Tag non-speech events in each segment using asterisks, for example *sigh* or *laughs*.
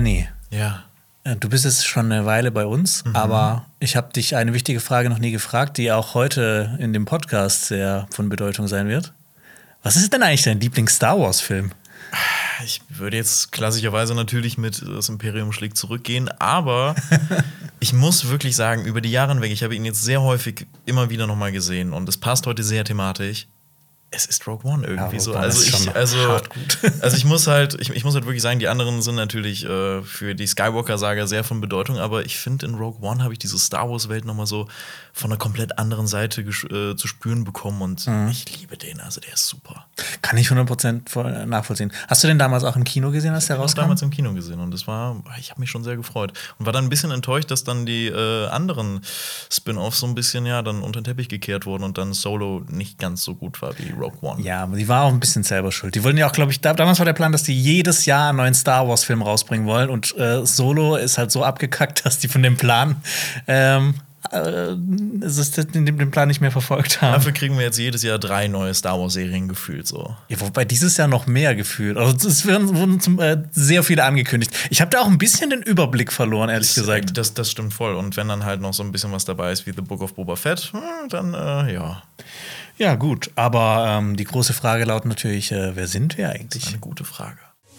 Lenny, Ja. äh, du bist jetzt schon eine Weile bei uns, aber ich habe dich eine wichtige Frage noch nie gefragt, die auch heute in dem Podcast sehr von Bedeutung sein wird. Was ist denn eigentlich dein Lieblings-Star Wars-Film? Ich würde jetzt klassischerweise natürlich mit Das Imperium schlägt zurückgehen, aber *laughs* ich muss wirklich sagen, über die Jahre hinweg, ich habe ihn jetzt sehr häufig immer wieder nochmal gesehen und es passt heute sehr thematisch. Es ist Rogue One irgendwie Rogue so. One Also ich, also, *laughs* also ich muss halt, ich, ich muss halt wirklich sagen, die anderen sind natürlich äh, für die Skywalker-Saga sehr von Bedeutung, aber ich finde, in Rogue One habe ich diese Star Wars-Welt nochmal so von einer komplett anderen Seite äh, zu spüren bekommen und Mhm. ich liebe den, also der ist super. Kann ich 100% voll nachvollziehen. Hast du den damals auch im Kino gesehen, als der Ich habe rauskam? damals im Kino gesehen und das war, ich habe mich schon sehr gefreut und war dann ein bisschen enttäuscht, dass dann die äh, anderen Spin-offs so ein bisschen ja dann unter den Teppich gekehrt wurden und dann Solo nicht ganz so gut war wie Rogue One. Ja, aber die war auch ein bisschen selber schuld. Die wollten ja auch, glaube ich, da, damals war der Plan, dass die jedes Jahr einen neuen Star Wars-Film rausbringen wollen. Und äh, Solo ist halt so abgekackt, *laughs* dass die von dem Plan ähm, äh, es ist den, Plan nicht mehr verfolgt haben. Dafür kriegen wir jetzt jedes Jahr drei neue Star Wars Serien gefühlt so. Ja, wobei dieses Jahr noch mehr gefühlt. Also es werden, wurden zum, äh, sehr viele angekündigt. Ich habe da auch ein bisschen den Überblick verloren, ehrlich gesagt. Das, das stimmt voll. Und wenn dann halt noch so ein bisschen was dabei ist wie The Book of Boba Fett, hm, dann äh, ja, Ja, gut. Aber ähm, die große Frage lautet natürlich, äh, wer sind wir eigentlich? eine gute Frage.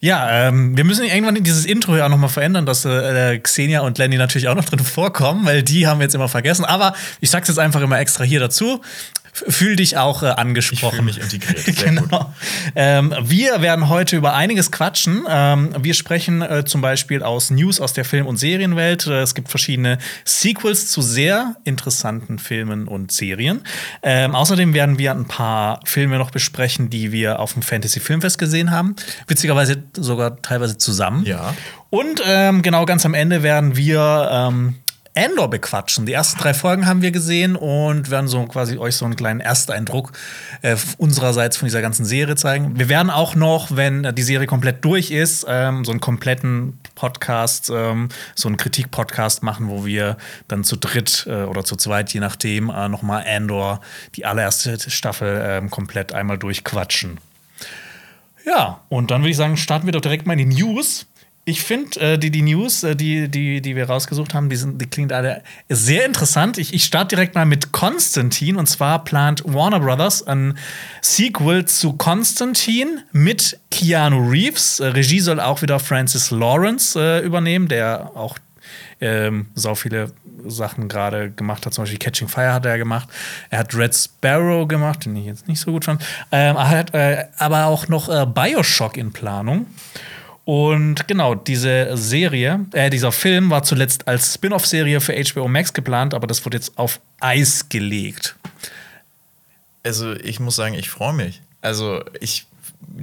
Ja, ähm, wir müssen irgendwann dieses Intro ja auch noch mal verändern, dass äh, Xenia und Lenny natürlich auch noch drin vorkommen, weil die haben wir jetzt immer vergessen. Aber ich sag's jetzt einfach immer extra hier dazu. Fühl dich auch äh, angesprochen. Ich fühle mich integriert. Genau. Ähm, wir werden heute über einiges quatschen. Ähm, wir sprechen äh, zum Beispiel aus News aus der Film- und Serienwelt. Äh, es gibt verschiedene Sequels zu sehr interessanten Filmen und Serien. Ähm, außerdem werden wir ein paar Filme noch besprechen, die wir auf dem Fantasy Filmfest gesehen haben. Witzigerweise sogar teilweise zusammen. Ja. Und ähm, genau ganz am Ende werden wir Andor bequatschen. Die ersten drei Folgen haben wir gesehen und werden so quasi euch so einen kleinen Ersteindruck äh, unsererseits von dieser ganzen Serie zeigen. Wir werden auch noch, wenn äh, die Serie komplett durch ist, ähm, so einen kompletten Podcast, ähm, so einen Kritik-Podcast machen, wo wir dann zu dritt äh, oder zu zweit, je nachdem, äh, noch mal Andor, die allererste Staffel, ähm, komplett einmal durchquatschen. Ja, und dann würde ich sagen, starten wir doch direkt mal in die News. Ich finde, äh, die, die News, äh, die, die, die wir rausgesucht haben, die, sind, die klingt alle sehr interessant. Ich, ich starte direkt mal mit Konstantin. Und zwar plant Warner Brothers ein Sequel zu Konstantin mit Keanu Reeves. Äh, Regie soll auch wieder Francis Lawrence äh, übernehmen, der auch ähm, sau viele Sachen gerade gemacht hat. Zum Beispiel Catching Fire hat er gemacht. Er hat Red Sparrow gemacht, den ich jetzt nicht so gut fand. Ähm, er hat äh, aber auch noch äh, Bioshock in Planung. Und genau, diese Serie, äh, dieser Film war zuletzt als Spin-off-Serie für HBO Max geplant, aber das wurde jetzt auf Eis gelegt. Also ich muss sagen, ich freue mich. Also ich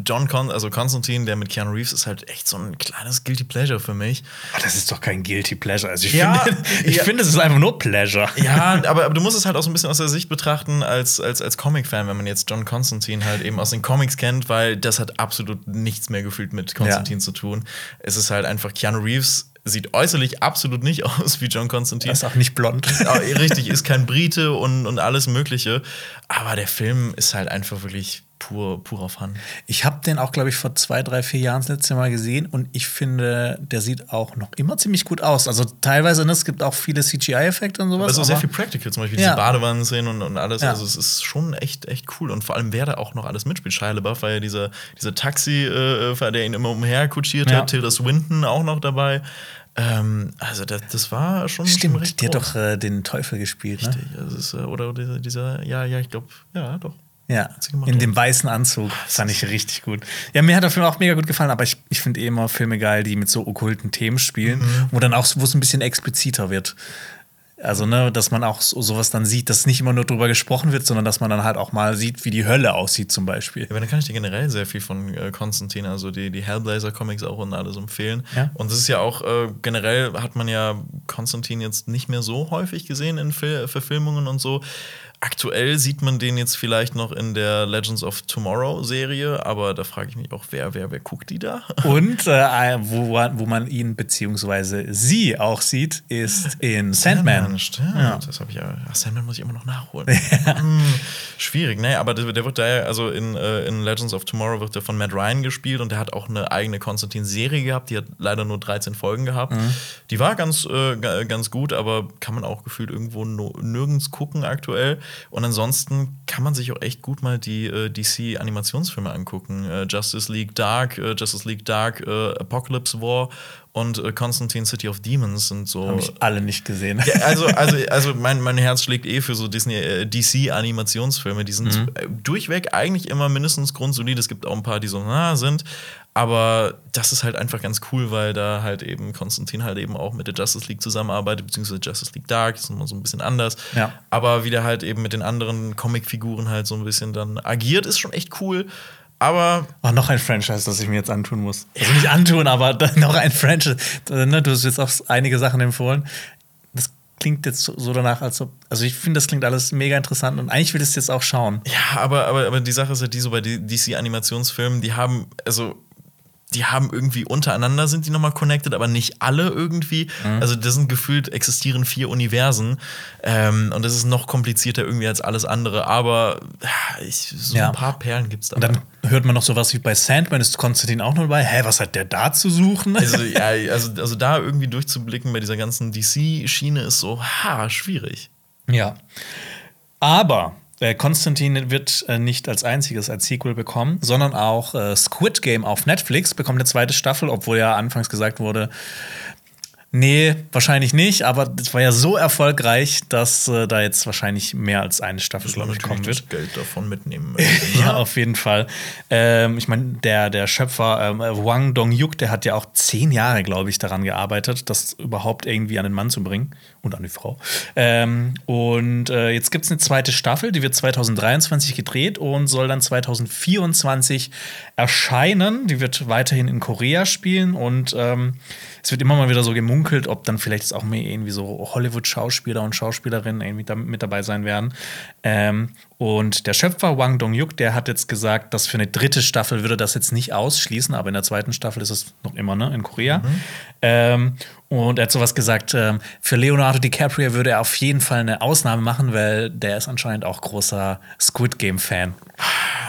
John Con also Konstantin, der mit Keanu Reeves ist halt echt so ein kleines guilty pleasure für mich. Ah, das ist doch kein Guilty Pleasure. Also ich Ja, finde, *laughs* ich ja. finde, es ist einfach nur Pleasure. Ja, *laughs* aber, aber du musst es halt auch so ein bisschen aus der Sicht betrachten als, als, als Comic-Fan, wenn man jetzt John Constantine halt eben aus den Comics kennt, weil das hat absolut nichts mehr gefühlt mit Constantine zu tun. Es ist halt einfach Keanu Reeves sieht äußerlich absolut nicht *laughs* aus wie John Constantine. Er ist auch nicht blond. Ah, richtig, ist kein Brite und, und alles Mögliche. Aber der Film ist halt einfach wirklich pur, purer Fun. Ich habe den auch, glaube ich, vor zwei, drei, vier Jahren das letzte Mal gesehen und ich finde, der sieht auch noch immer ziemlich gut aus. Also teilweise, ne, es gibt auch viele CGI-Effekte und sowas. Also sehr aber- viel Practical, zum Beispiel Ja. diese Badewannenszenen und, und alles. Ja. Also es ist schon echt, echt cool. Und vor allem, wer da auch noch alles mitspielt. Shia LaBeouf war ja dieser, dieser Taxi-Fahrer, der ihn immer umher kutschiert Ja. hat. Tilda Swinton auch noch dabei. Ähm, also das, das war schon, schon Stimmt, recht der hat doch äh, den Teufel gespielt, ne? Richtig. Also es ist, äh, oder dieser, dieser, ja, ja, ich glaube, ja, doch. Ja, in dem weißen Anzug. Fand ich richtig gut. Ja, mir hat der Film auch mega gut gefallen, aber ich, ich finde eh immer Filme geil, die mit so okkulten Themen spielen, Mhm. wo dann auch, wo es ein bisschen expliziter wird. Also, ne, dass man auch so, sowas dann sieht, dass nicht immer nur drüber gesprochen wird, sondern dass man dann halt auch mal sieht, wie die Hölle aussieht, zum Beispiel. Ja, dann kann ich dir generell sehr viel von äh, Konstantin, also die, die Hellblazer-Comics auch und alles empfehlen. Ja. Und das ist ja auch, äh, generell hat man ja Konstantin jetzt nicht mehr so häufig gesehen in Fil Verfilmungen und so. Aktuell sieht man den jetzt vielleicht noch in der Legends of Tomorrow Serie, aber da frage ich mich auch, wer, wer, wer guckt die da? *laughs* Und äh, wo, wo man ihn beziehungsweise sie auch sieht, ist in Sandman. Stimmt, Ja. das habe ich ja. Ach, Sandman muss ich immer noch nachholen. *laughs* Hm, schwierig, ne? Aber der, der wird da ja, also in, äh, in Legends of Tomorrow wird der von Matt Ryan gespielt und der hat auch eine eigene Konstantin-Serie gehabt. Die hat leider nur 13 Folgen gehabt. Die war ganz, äh, ga- ganz gut, aber kann man auch gefühlt irgendwo no, nirgends gucken aktuell. Und ansonsten kann man sich auch echt gut mal die äh, DC-Animationsfilme angucken. Äh, Justice League Dark, äh, Justice League Dark, äh, Apocalypse War und äh, Constantine City of Demons sind so. Habe ich alle nicht gesehen. Ja, also, *laughs* also, also mein, mein Herz schlägt eh für so Disney, äh, DC-Animationsfilme. Die sind äh, durchweg eigentlich immer mindestens grundsolid. Es gibt auch ein paar, die so na sind. Aber das ist halt einfach ganz cool, weil da halt eben Konstantin halt eben auch mit der Justice League zusammenarbeitet, beziehungsweise Justice League Dark, das ist immer so ein bisschen anders. Ja. Aber wie der halt eben mit den anderen Comicfiguren halt so ein bisschen dann agiert, ist schon echt cool. Aber Oh, noch ein Franchise, das ich mir jetzt antun muss. Also nicht antun, aber *laughs* noch ein Franchise. Ne, du hast jetzt auch einige Sachen empfohlen. Das klingt jetzt so so danach, als ob. Also ich finde, das klingt alles mega interessant und eigentlich will ich es jetzt auch schauen. Ja, aber, aber, aber die Sache ist ja die, so bei DC-Animationsfilmen, die haben, also, die haben irgendwie untereinander sind die nochmal connected, aber nicht alle irgendwie. Also, das sind gefühlt existieren vier Universen. Ähm, und das ist noch komplizierter irgendwie als alles andere. Aber ja, ich, so Ja. ein paar Perlen gibt's da. Und dann hört man noch sowas wie bei Sandman, ist Konstantin auch noch dabei. Hä, was hat der da zu suchen? also, *laughs* ja, also, also da irgendwie durchzublicken bei dieser ganzen DC-Schiene ist so, ha, schwierig. Ja. Aber äh, Konstantin wird äh, nicht als einziges als Sequel bekommen, sondern auch äh, Squid Game auf Netflix bekommt eine zweite Staffel, obwohl ja anfangs gesagt wurde, nee, wahrscheinlich nicht, aber das war ja so erfolgreich, dass äh, da jetzt wahrscheinlich mehr als eine Staffel, glaube ich, kommen wird. das Geld davon mitnehmen *laughs* möchte. Ja, ne? auf jeden Fall. Ähm, ich meine, der, der Schöpfer ähm, Wang Dong-yuk, der hat ja auch zehn Jahre, glaube ich, daran gearbeitet, das überhaupt irgendwie an den Mann zu bringen und an die Frau. Ähm, und äh, jetzt gibt es eine zweite Staffel, die wird 2023 gedreht und soll dann 2024 erscheinen. Die wird weiterhin in Korea spielen und ähm, es wird immer mal wieder so gemunkelt, ob dann vielleicht auch mehr irgendwie so Hollywood-Schauspieler und Schauspielerinnen irgendwie da, mit dabei sein werden. Ähm, und der Schöpfer Wang Dong-yuk, der hat jetzt gesagt, dass für eine dritte Staffel würde das jetzt nicht ausschließen, aber in der zweiten Staffel ist es noch immer ne, in Korea. Ähm, und er hat sowas gesagt, ähm, für Leonardo DiCaprio würde er auf jeden Fall eine Ausnahme machen, weil der ist anscheinend auch großer Squid Game-Fan.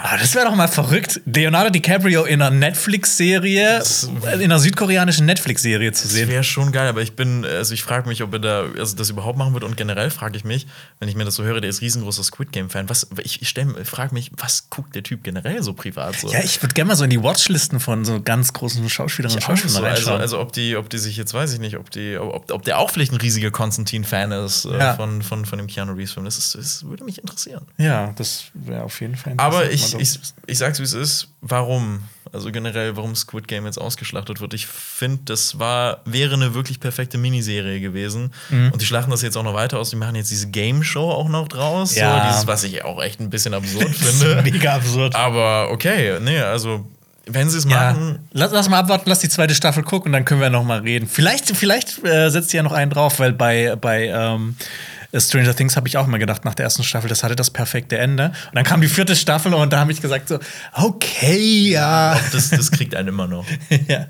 Aber das wäre doch mal verrückt, Leonardo DiCaprio in einer Netflix-Serie, in einer südkoreanischen Netflix-Serie zu Das sehen. wäre schon geil, aber ich bin, also ich frage mich, ob er da also das überhaupt machen wird und generell frage ich mich, wenn ich mir das so höre, der ist riesengroßer Squid Game Fan. Was ich, ich frage mich, was guckt der Typ generell so privat so? Ja, ich würde gerne mal so in die Watchlisten von so ganz großen Schauspielerinnen und Ich Schauspielern so, also, reinschauen. also ob die, ob die sich jetzt weiß ich nicht, ob die, ob, ob der auch vielleicht ein riesiger Konstantin-Fan ist äh, Ja. von, von, von dem Keanu Reeves-Film. Das, ist- das würde mich interessieren. ja, das wäre auf jeden Fall Aber interessant, ich, mal ich, ich sag's wie es ist, warum? Also generell, warum Squid Game jetzt ausgeschlachtet wird. Ich finde, das war, wäre eine wirklich perfekte Miniserie gewesen. Mhm. Und die schlachten das jetzt auch noch weiter aus. Die machen jetzt diese Game Show auch noch draus. Ja. So, dieses, was ich auch echt ein bisschen absurd *laughs* finde. mega absurd. Aber okay, nee, also wenn sie es Ja, machen, lass, lass mal abwarten, lass die zweite Staffel gucken und dann können wir noch mal reden. Vielleicht, vielleicht äh, setzt ihr ja noch einen drauf, weil bei, bei ähm, Stranger Things habe ich auch mal gedacht, nach der ersten Staffel, das hatte das perfekte Ende. Und dann kam die vierte Staffel und da habe ich gesagt so, okay, ja. das, das kriegt einen immer noch. *laughs* ja.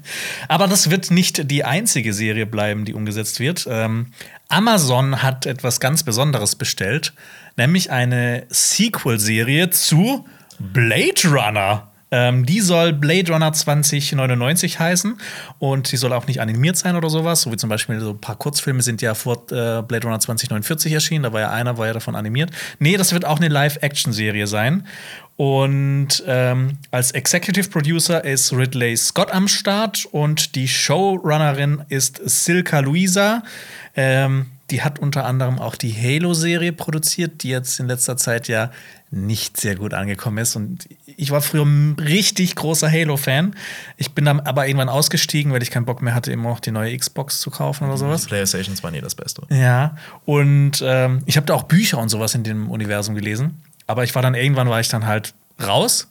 Aber das wird nicht die einzige Serie bleiben, die umgesetzt wird. Ähm, Amazon hat etwas ganz Besonderes bestellt, nämlich eine Sequel-Serie zu Blade Runner. Ähm, die soll Blade Runner 2099 heißen und die soll auch nicht animiert sein oder sowas, so wie zum Beispiel so ein paar Kurzfilme sind ja vor äh, Blade Runner 2049 erschienen, da war ja einer, war ja davon animiert. Nee, das wird auch eine Live-Action-Serie sein. Und ähm, als Executive Producer ist Ridley Scott am Start und die Showrunnerin ist Silka Luisa. Ähm, die hat unter anderem auch die Halo-Serie produziert, die jetzt in letzter Zeit ja nicht sehr gut angekommen ist. Und ich war früher ein richtig großer Halo-Fan. Ich bin dann aber irgendwann ausgestiegen, weil ich keinen Bock mehr hatte, immer noch die neue Xbox zu kaufen oder sowas. Die Playstations waren nie das Beste. Ja, und ähm, ich habe da auch Bücher und sowas in dem Universum gelesen. Aber ich war dann irgendwann, war ich dann halt raus.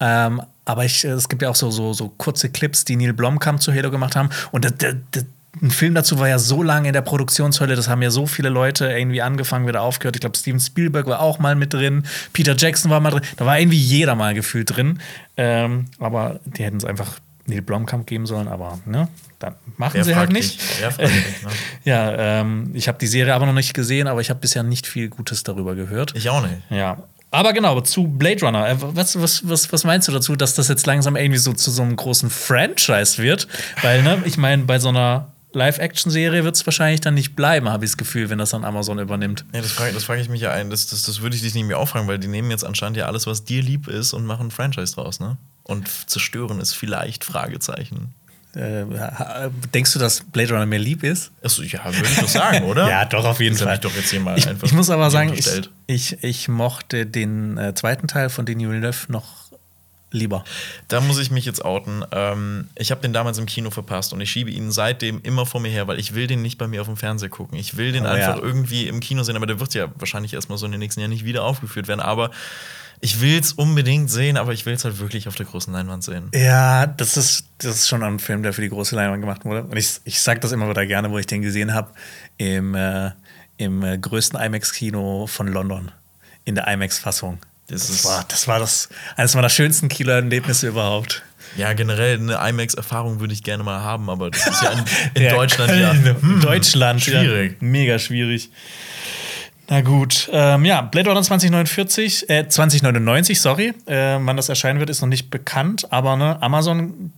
Ähm, aber ich, es gibt ja auch so, so, so kurze Clips, die Neil Blomkamp zu Halo gemacht haben. Und das, das, ein Film dazu war ja so lange in der Produktionshölle, das haben ja so viele Leute irgendwie angefangen, wieder aufgehört. Ich glaube, Steven Spielberg war auch mal mit drin, Peter Jackson war mal drin, da war irgendwie jeder mal gefühlt drin. Ähm, aber die hätten es einfach Neil Blomkamp geben sollen, aber ne, dann machen Wer sie halt nicht. dich, ne? *laughs* Ja, ähm, ich habe die Serie aber noch nicht gesehen, aber ich habe bisher nicht viel Gutes darüber gehört. Ich auch nicht. Ja. Aber genau, zu Blade Runner. Äh, Was, was, was, was meinst du dazu, dass das jetzt langsam irgendwie so zu so einem großen Franchise wird? Weil, ne, ich meine, bei so einer Live-Action-Serie wird es wahrscheinlich dann nicht bleiben, habe ich das Gefühl, wenn das dann Amazon übernimmt. Ja, das frage frag ich mich ja ein. Das, das, das würde ich dich nicht mehr auffragen, weil die nehmen jetzt anscheinend ja alles, was dir lieb ist, und machen ein Franchise draus, ne? Und zerstören es vielleicht, Fragezeichen. Äh, denkst du, dass Blade Runner mir lieb ist? Achso, ja, würde ich doch sagen, *laughs* oder? Ja, doch, auf jeden Das Fall. ich doch jetzt hier mal Ich, einfach ich muss aber sagen, ich, ich, ich mochte den äh, zweiten Teil von Denis Villeneuve noch lieber. Da muss ich mich jetzt outen. Ähm, ich habe den damals im Kino verpasst und ich schiebe ihn seitdem immer vor mir her, weil ich will den nicht bei mir auf dem Fernseher gucken. Ich will den Oh, einfach ja. irgendwie im Kino sehen, aber der wird ja wahrscheinlich erstmal so in den nächsten Jahren nicht wieder aufgeführt werden. Aber ich will es unbedingt sehen, aber ich will es halt wirklich auf der großen Leinwand sehen. Ja, das ist, das ist schon ein Film, der für die große Leinwand gemacht wurde. Und ich, ich sage das immer wieder gerne, wo ich den gesehen habe, im, äh, im äh, größten IMAX-Kino von London. In der IMAX-Fassung. Das Das war, das war das, eines meiner schönsten Kino-Erlebnisse überhaupt. Ja, generell eine IMAX-Erfahrung würde ich gerne mal haben, aber das ist ja in, *laughs* in Der Deutschland ja. Köln, Hm, Deutschland. schwierig. Ja, mega schwierig. Na gut, ähm, ja, Blade Runner 2049, äh, 2099, sorry. Äh, wann das erscheinen wird, ist noch nicht bekannt, aber ne, Amazon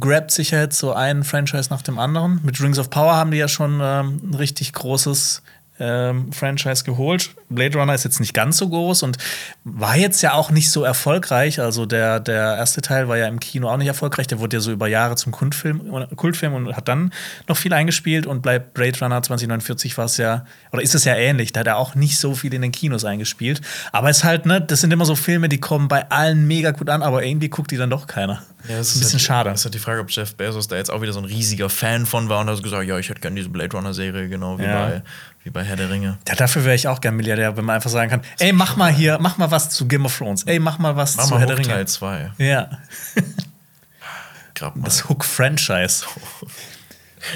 grabt sich ja jetzt so ein Franchise nach dem anderen. Mit Rings of Power haben die ja schon ähm, ein richtig großes ähm, Franchise geholt. Blade Runner ist jetzt nicht ganz so groß und war jetzt ja auch nicht so erfolgreich. Also der, der erste Teil war ja im Kino auch nicht erfolgreich. Der wurde ja so über Jahre zum Kultfilm, Kultfilm und hat dann noch viel eingespielt. Und bei Blade Runner 2049 war es ja, oder ist es ja ähnlich. Da hat er auch nicht so viel in den Kinos eingespielt. Aber es ist halt, ne, das sind immer so Filme, die kommen bei allen mega gut an, aber irgendwie guckt die dann doch keiner. Ja, das ist ein bisschen halt, schade. Das ist halt die Frage, ob Jeff Bezos da jetzt auch wieder so ein riesiger Fan von war und hat gesagt, ja, ich hätte gerne diese Blade Runner-Serie, genau wie, Ja. bei, wie bei Herr der Ringe. Ja, dafür wäre ich auch gern Milliardär, wenn man einfach sagen kann, ey, mach mal hier, mach mal was zu Game of Thrones. Ey, mach mal was Mach zu mal Herr der Ringe. Teil 2. Ja, *laughs* Grab mal. das Hook-Franchise. *laughs*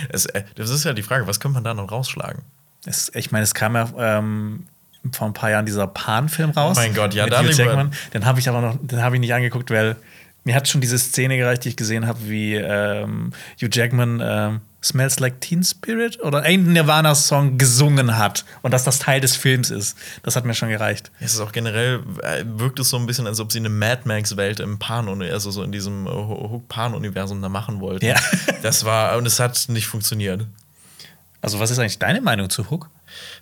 Es, äh, das ist ja die Frage, was könnte man da noch rausschlagen? Es- Ich meine, es kam ja ähm, vor ein paar Jahren dieser Pan-Film raus. Oh mein Gott, ja, mit da Hugh lieber- Jackman. Den habe ich aber noch, den habe ich nicht angeguckt, weil mir hat schon diese Szene gereicht, die ich gesehen habe, wie ähm, Hugh Jackman ähm, Smells Like Teen Spirit oder irgendeinen Nirvana-Song gesungen hat und dass das Teil des Films ist. Das hat mir schon gereicht. Es ist auch generell, äh, wirkt es so ein bisschen, als ob sie eine Mad Max-Welt im Pan, also so in diesem Hook-Pan-Universum da machen wollten. Ja. Das war, und es hat nicht funktioniert. Also, was ist eigentlich deine Meinung zu Hook?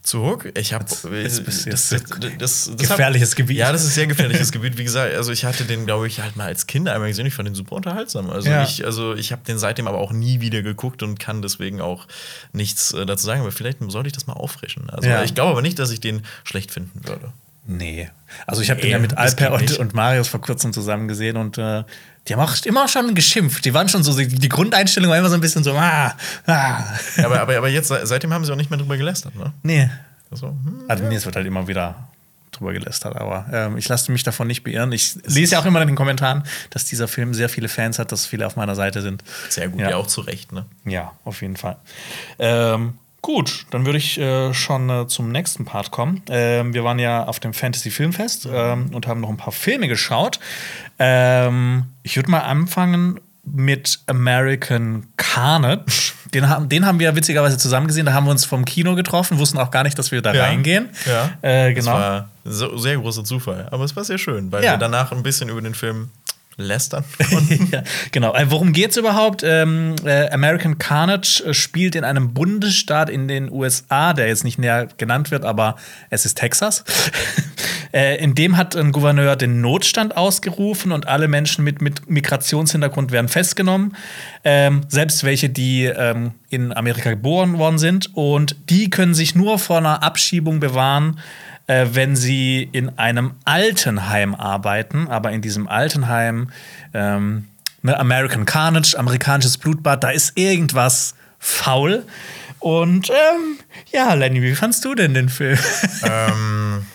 Zu Hook? Ich habe das, jetzt das, das, das gefährliches hab, Gebiet. Ja, das ist sehr gefährliches Gebiet. Wie gesagt, also ich hatte den, glaube ich, halt mal als Kind einmal gesehen. Ich fand den super unterhaltsam. Also Ja. ich, also ich habe den seitdem aber auch nie wieder geguckt und kann deswegen auch nichts äh, dazu sagen. Aber vielleicht sollte ich das mal auffrischen. Also Ja. ich glaube aber nicht, dass ich den schlecht finden würde. Nee. Also ich habe Nee, den ja mit Alper und, und Marius vor kurzem zusammen gesehen und äh, die haben auch immer schon geschimpft. Die waren schon so, die, die Grundeinstellung war immer so ein bisschen so, ah, ah. Ja, aber, aber, aber jetzt, seitdem haben sie auch nicht mehr drüber gelästert, ne? Nee. Also, hm. Also nee, es wird halt immer wieder drüber gelästert, aber ähm, ich lasse mich davon nicht beirren. Ich lese ja auch immer in den Kommentaren, dass dieser Film sehr viele Fans hat, dass viele auf meiner Seite sind. Sehr gut, Ja. ja, auch zu Recht, ne? Ja, auf jeden Fall. Ähm, gut, dann würde ich äh, schon äh, zum nächsten Part kommen. Ähm, wir waren ja auf dem Fantasy Filmfest ähm, und haben noch ein paar Filme geschaut. Ähm, ich würde mal anfangen mit American Carnage. *laughs* Den haben, den haben wir witzigerweise zusammen gesehen. Da haben wir uns vom Kino getroffen, wussten auch gar nicht, dass wir da reingehen. Ja, Äh, Das genau. war so, sehr großer Zufall. Aber es war sehr schön, weil Ja. wir danach ein bisschen über den Film lästern. *laughs* ja, genau. Äh, worum geht's überhaupt? Ähm, äh, American Carnage äh, spielt in einem Bundesstaat in den USA, der jetzt nicht näher genannt wird, aber es ist Texas. *laughs* äh, in dem hat ein Gouverneur den Notstand ausgerufen und alle Menschen mit, mit Migrationshintergrund werden festgenommen. Ähm, selbst welche, die ähm, in Amerika geboren worden sind. Und die können sich nur vor einer Abschiebung bewahren äh, wenn sie in einem Altenheim arbeiten, aber in diesem Altenheim ähm, ne, American Carnage, amerikanisches Blutbad, da ist irgendwas faul. Und ähm, ja, Lenny, wie fandst du denn den Film? ähm,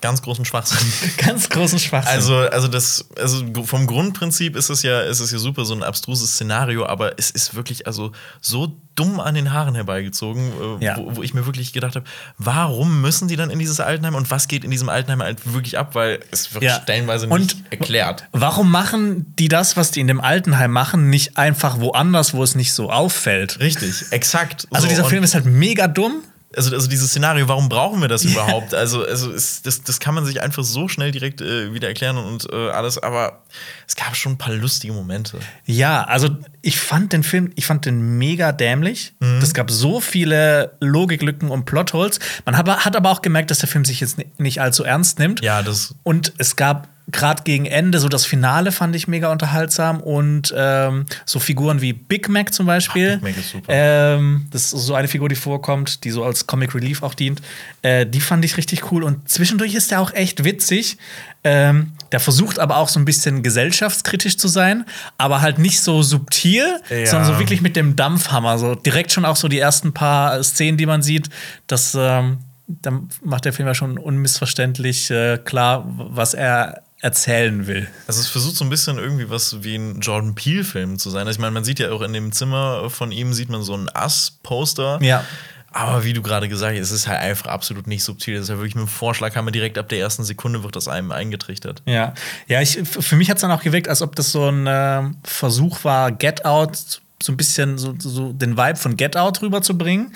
ganz großen Schwachsinn. *laughs* Ganz großen Schwachsinn. Also, also, das, also vom Grundprinzip ist es ja, ist es ja super, so ein abstruses Szenario, aber es ist wirklich also so dumm an den Haaren herbeigezogen, äh, Ja. wo, wo ich mir wirklich gedacht habe, warum müssen die dann in dieses Altenheim und was geht in diesem Altenheim halt wirklich ab, weil es wird Ja. stellenweise Und- nicht erklärt. Warum machen die das, was die in dem Altenheim machen, nicht einfach woanders, wo es nicht so auffällt? Richtig, exakt. Also So, dieser Film ist halt mega dumm. Also, also dieses Szenario, warum brauchen wir das *laughs* überhaupt? Also, also ist, das, das kann man sich einfach so schnell direkt äh, wieder erklären und äh, alles, aber es gab schon ein paar lustige Momente. Ja, also ich fand den Film, ich fand den mega dämlich. Mhm. Es gab so viele Logiklücken und Plotholes. Man hat, hat aber auch gemerkt, dass der Film sich jetzt ni- nicht allzu ernst nimmt. Ja, das Und es gab gerade gegen Ende so das Finale fand ich mega unterhaltsam und ähm, so Figuren wie Big Mac zum Beispiel. Ach, Big Mac ist super. Ähm, das ist so eine Figur, die vorkommt, die so als Comic Relief auch dient. Äh, die fand ich richtig cool und zwischendurch ist der auch echt witzig. Ähm, der versucht aber auch so ein bisschen gesellschaftskritisch zu sein, aber halt nicht so subtil, Ja. sondern so wirklich mit dem Dampfhammer. So direkt schon auch so die ersten paar Szenen, die man sieht, das ähm, dann macht der Film ja schon unmissverständlich äh, klar, was er erzählen will. Also es versucht so ein bisschen irgendwie was wie ein Jordan Peele-Film zu sein. Also ich meine, man sieht ja auch in dem Zimmer von ihm, sieht man so ein Ass-Poster. Ja. Aber wie du gerade gesagt hast, es ist halt einfach absolut nicht subtil. Das ist ja wirklich mit dem Vorschlaghammer direkt ab der ersten Sekunde wird das einem eingetrichtert. Ja, ja ich, für mich hat es dann auch gewirkt, als ob das so ein ähm, Versuch war, Get Out so ein bisschen so, so den Vibe von Get Out rüberzubringen.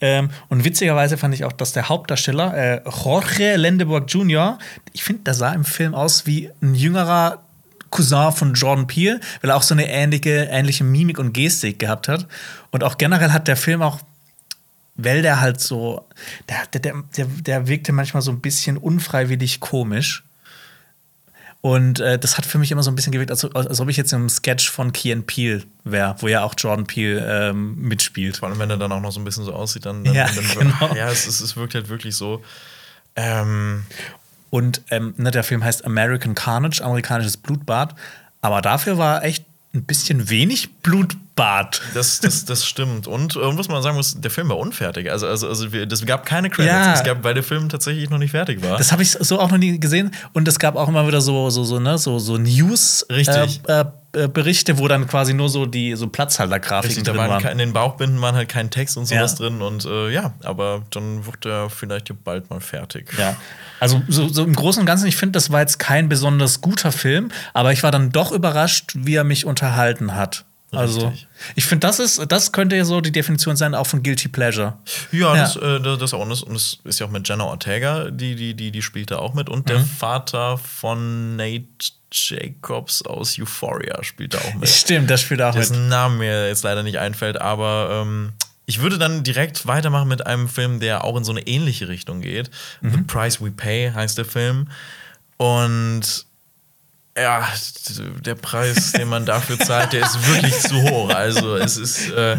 Ähm, und witzigerweise fand ich auch, dass der Hauptdarsteller, äh, Jorge Lendeborg Jr., ich finde, der sah im Film aus wie ein jüngerer Cousin von Jordan Peele, weil er auch so eine ähnliche, ähnliche Mimik und Gestik gehabt hat. Und auch generell hat der Film auch weil der halt so, der, der, der, der, der wirkte manchmal so ein bisschen unfreiwillig komisch. Und äh, das hat für mich immer so ein bisschen gewirkt, als, als ob ich jetzt im Sketch von Key and Peele wäre, wo ja auch Jordan Peele ähm, mitspielt. Vor allem, wenn er dann auch noch so ein bisschen so aussieht, dann, dann, Ja, dann *laughs* genau. ja, es, es, es wirkt halt wirklich so. Ähm, Und ähm, ne, der Film heißt American Carnage, amerikanisches Blutbad. Aber dafür war echt ein bisschen wenig Blutbad. Das, das, das stimmt. Und äh, was man sagen muss, der Film war unfertig. Also, also, also wir, das gab keine Credits. Ja. Es gab, weil der Film tatsächlich noch nicht fertig war. Das habe ich so auch noch nie gesehen. Und es gab auch immer wieder so, so, so, ne, so, so News Richtig. Äh, äh, Berichte, wo dann quasi nur so die so Platzhaltergrafiken Richtig, da drin waren waren. kein- in den Bauchbinden waren halt kein Text und sowas Ja. drin. Und äh, ja, aber dann wird er vielleicht bald mal fertig. Ja. Also so, so im Großen und Ganzen, ich finde, das war jetzt kein besonders guter Film, aber ich war dann doch überrascht, wie er mich unterhalten hat. Also, Richtig. ich finde, das ist, das könnte ja so die Definition sein, auch von Guilty Pleasure. Ja, Ja. Das, äh, das auch. Und das, das ist ja auch mit Jenna Ortega, die, die, die, die spielt da auch mit. Und der Mhm. Vater von Nate Jacobs aus Euphoria spielt da auch mit. Stimmt, das spielt auch mit. dessen Name mir jetzt leider nicht einfällt, aber ähm, ich würde dann direkt weitermachen mit einem Film, der auch in so eine ähnliche Richtung geht. Mhm. The Price We Pay heißt der Film. Und ja, der Preis, den man dafür zahlt, der ist wirklich zu hoch. Also es ist äh,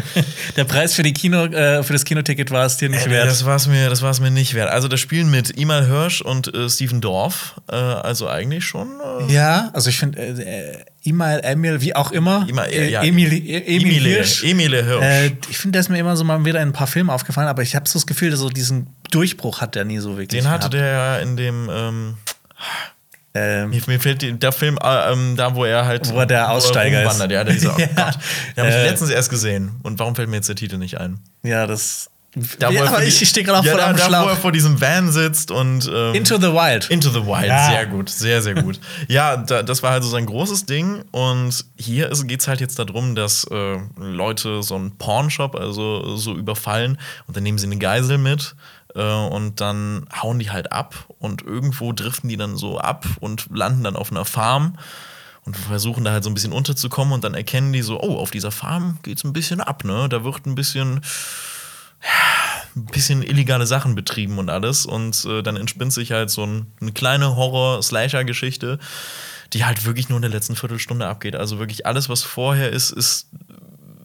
Der Preis für, die Kino, äh, für das Kinoticket war es dir nicht äh, wert. Das war es mir, das war's mir nicht wert. Also das Spielen mit Imal Hirsch und äh, Steven Dorff, äh, also eigentlich schon. Äh, Ja, also ich finde, Imal, Emil, wie auch immer, Ima- ja, Emil, Emil Emile, Hirsch. Emile Hirsch. Ich finde, der ist mir immer so mal wieder in ein paar Filmen aufgefallen, aber ich habe so das Gefühl, dass so diesen Durchbruch hat der nie so wirklich. Den hatte gehabt. der ja in dem ähm, Ähm, Mir, mir fehlt der Film, äh, ähm, da wo er halt. Wo er der Aussteiger ist. Ja, der dieser, *laughs* oh Ja. Gott. Den habe ich Äh. letztens erst gesehen. Und warum fällt mir jetzt der Titel nicht ein? ja, das. Da, wo ja, er aber vor die- ich stehe gerade auch ja, voll da, am da, wo er vor diesem Van sitzt und. Ähm, Into the Wild. Into the Wild, Ja. sehr gut, sehr, sehr gut. *laughs* ja, da, das war halt so sein großes Ding. Und hier geht es halt jetzt darum, dass äh, Leute so einen Pornshop also so überfallen und dann nehmen sie eine Geisel mit und dann hauen die halt ab und irgendwo driften die dann so ab und landen dann auf einer Farm und versuchen da halt so ein bisschen unterzukommen und dann erkennen die so, oh, auf dieser Farm geht's ein bisschen ab, ne? Da wird ein bisschen ein bisschen illegale Sachen betrieben und alles. Und äh, dann entspinnt sich halt so ein, eine kleine Horror-Slasher-Geschichte, die halt wirklich nur in der letzten Viertelstunde abgeht. Also wirklich alles, was vorher ist, ist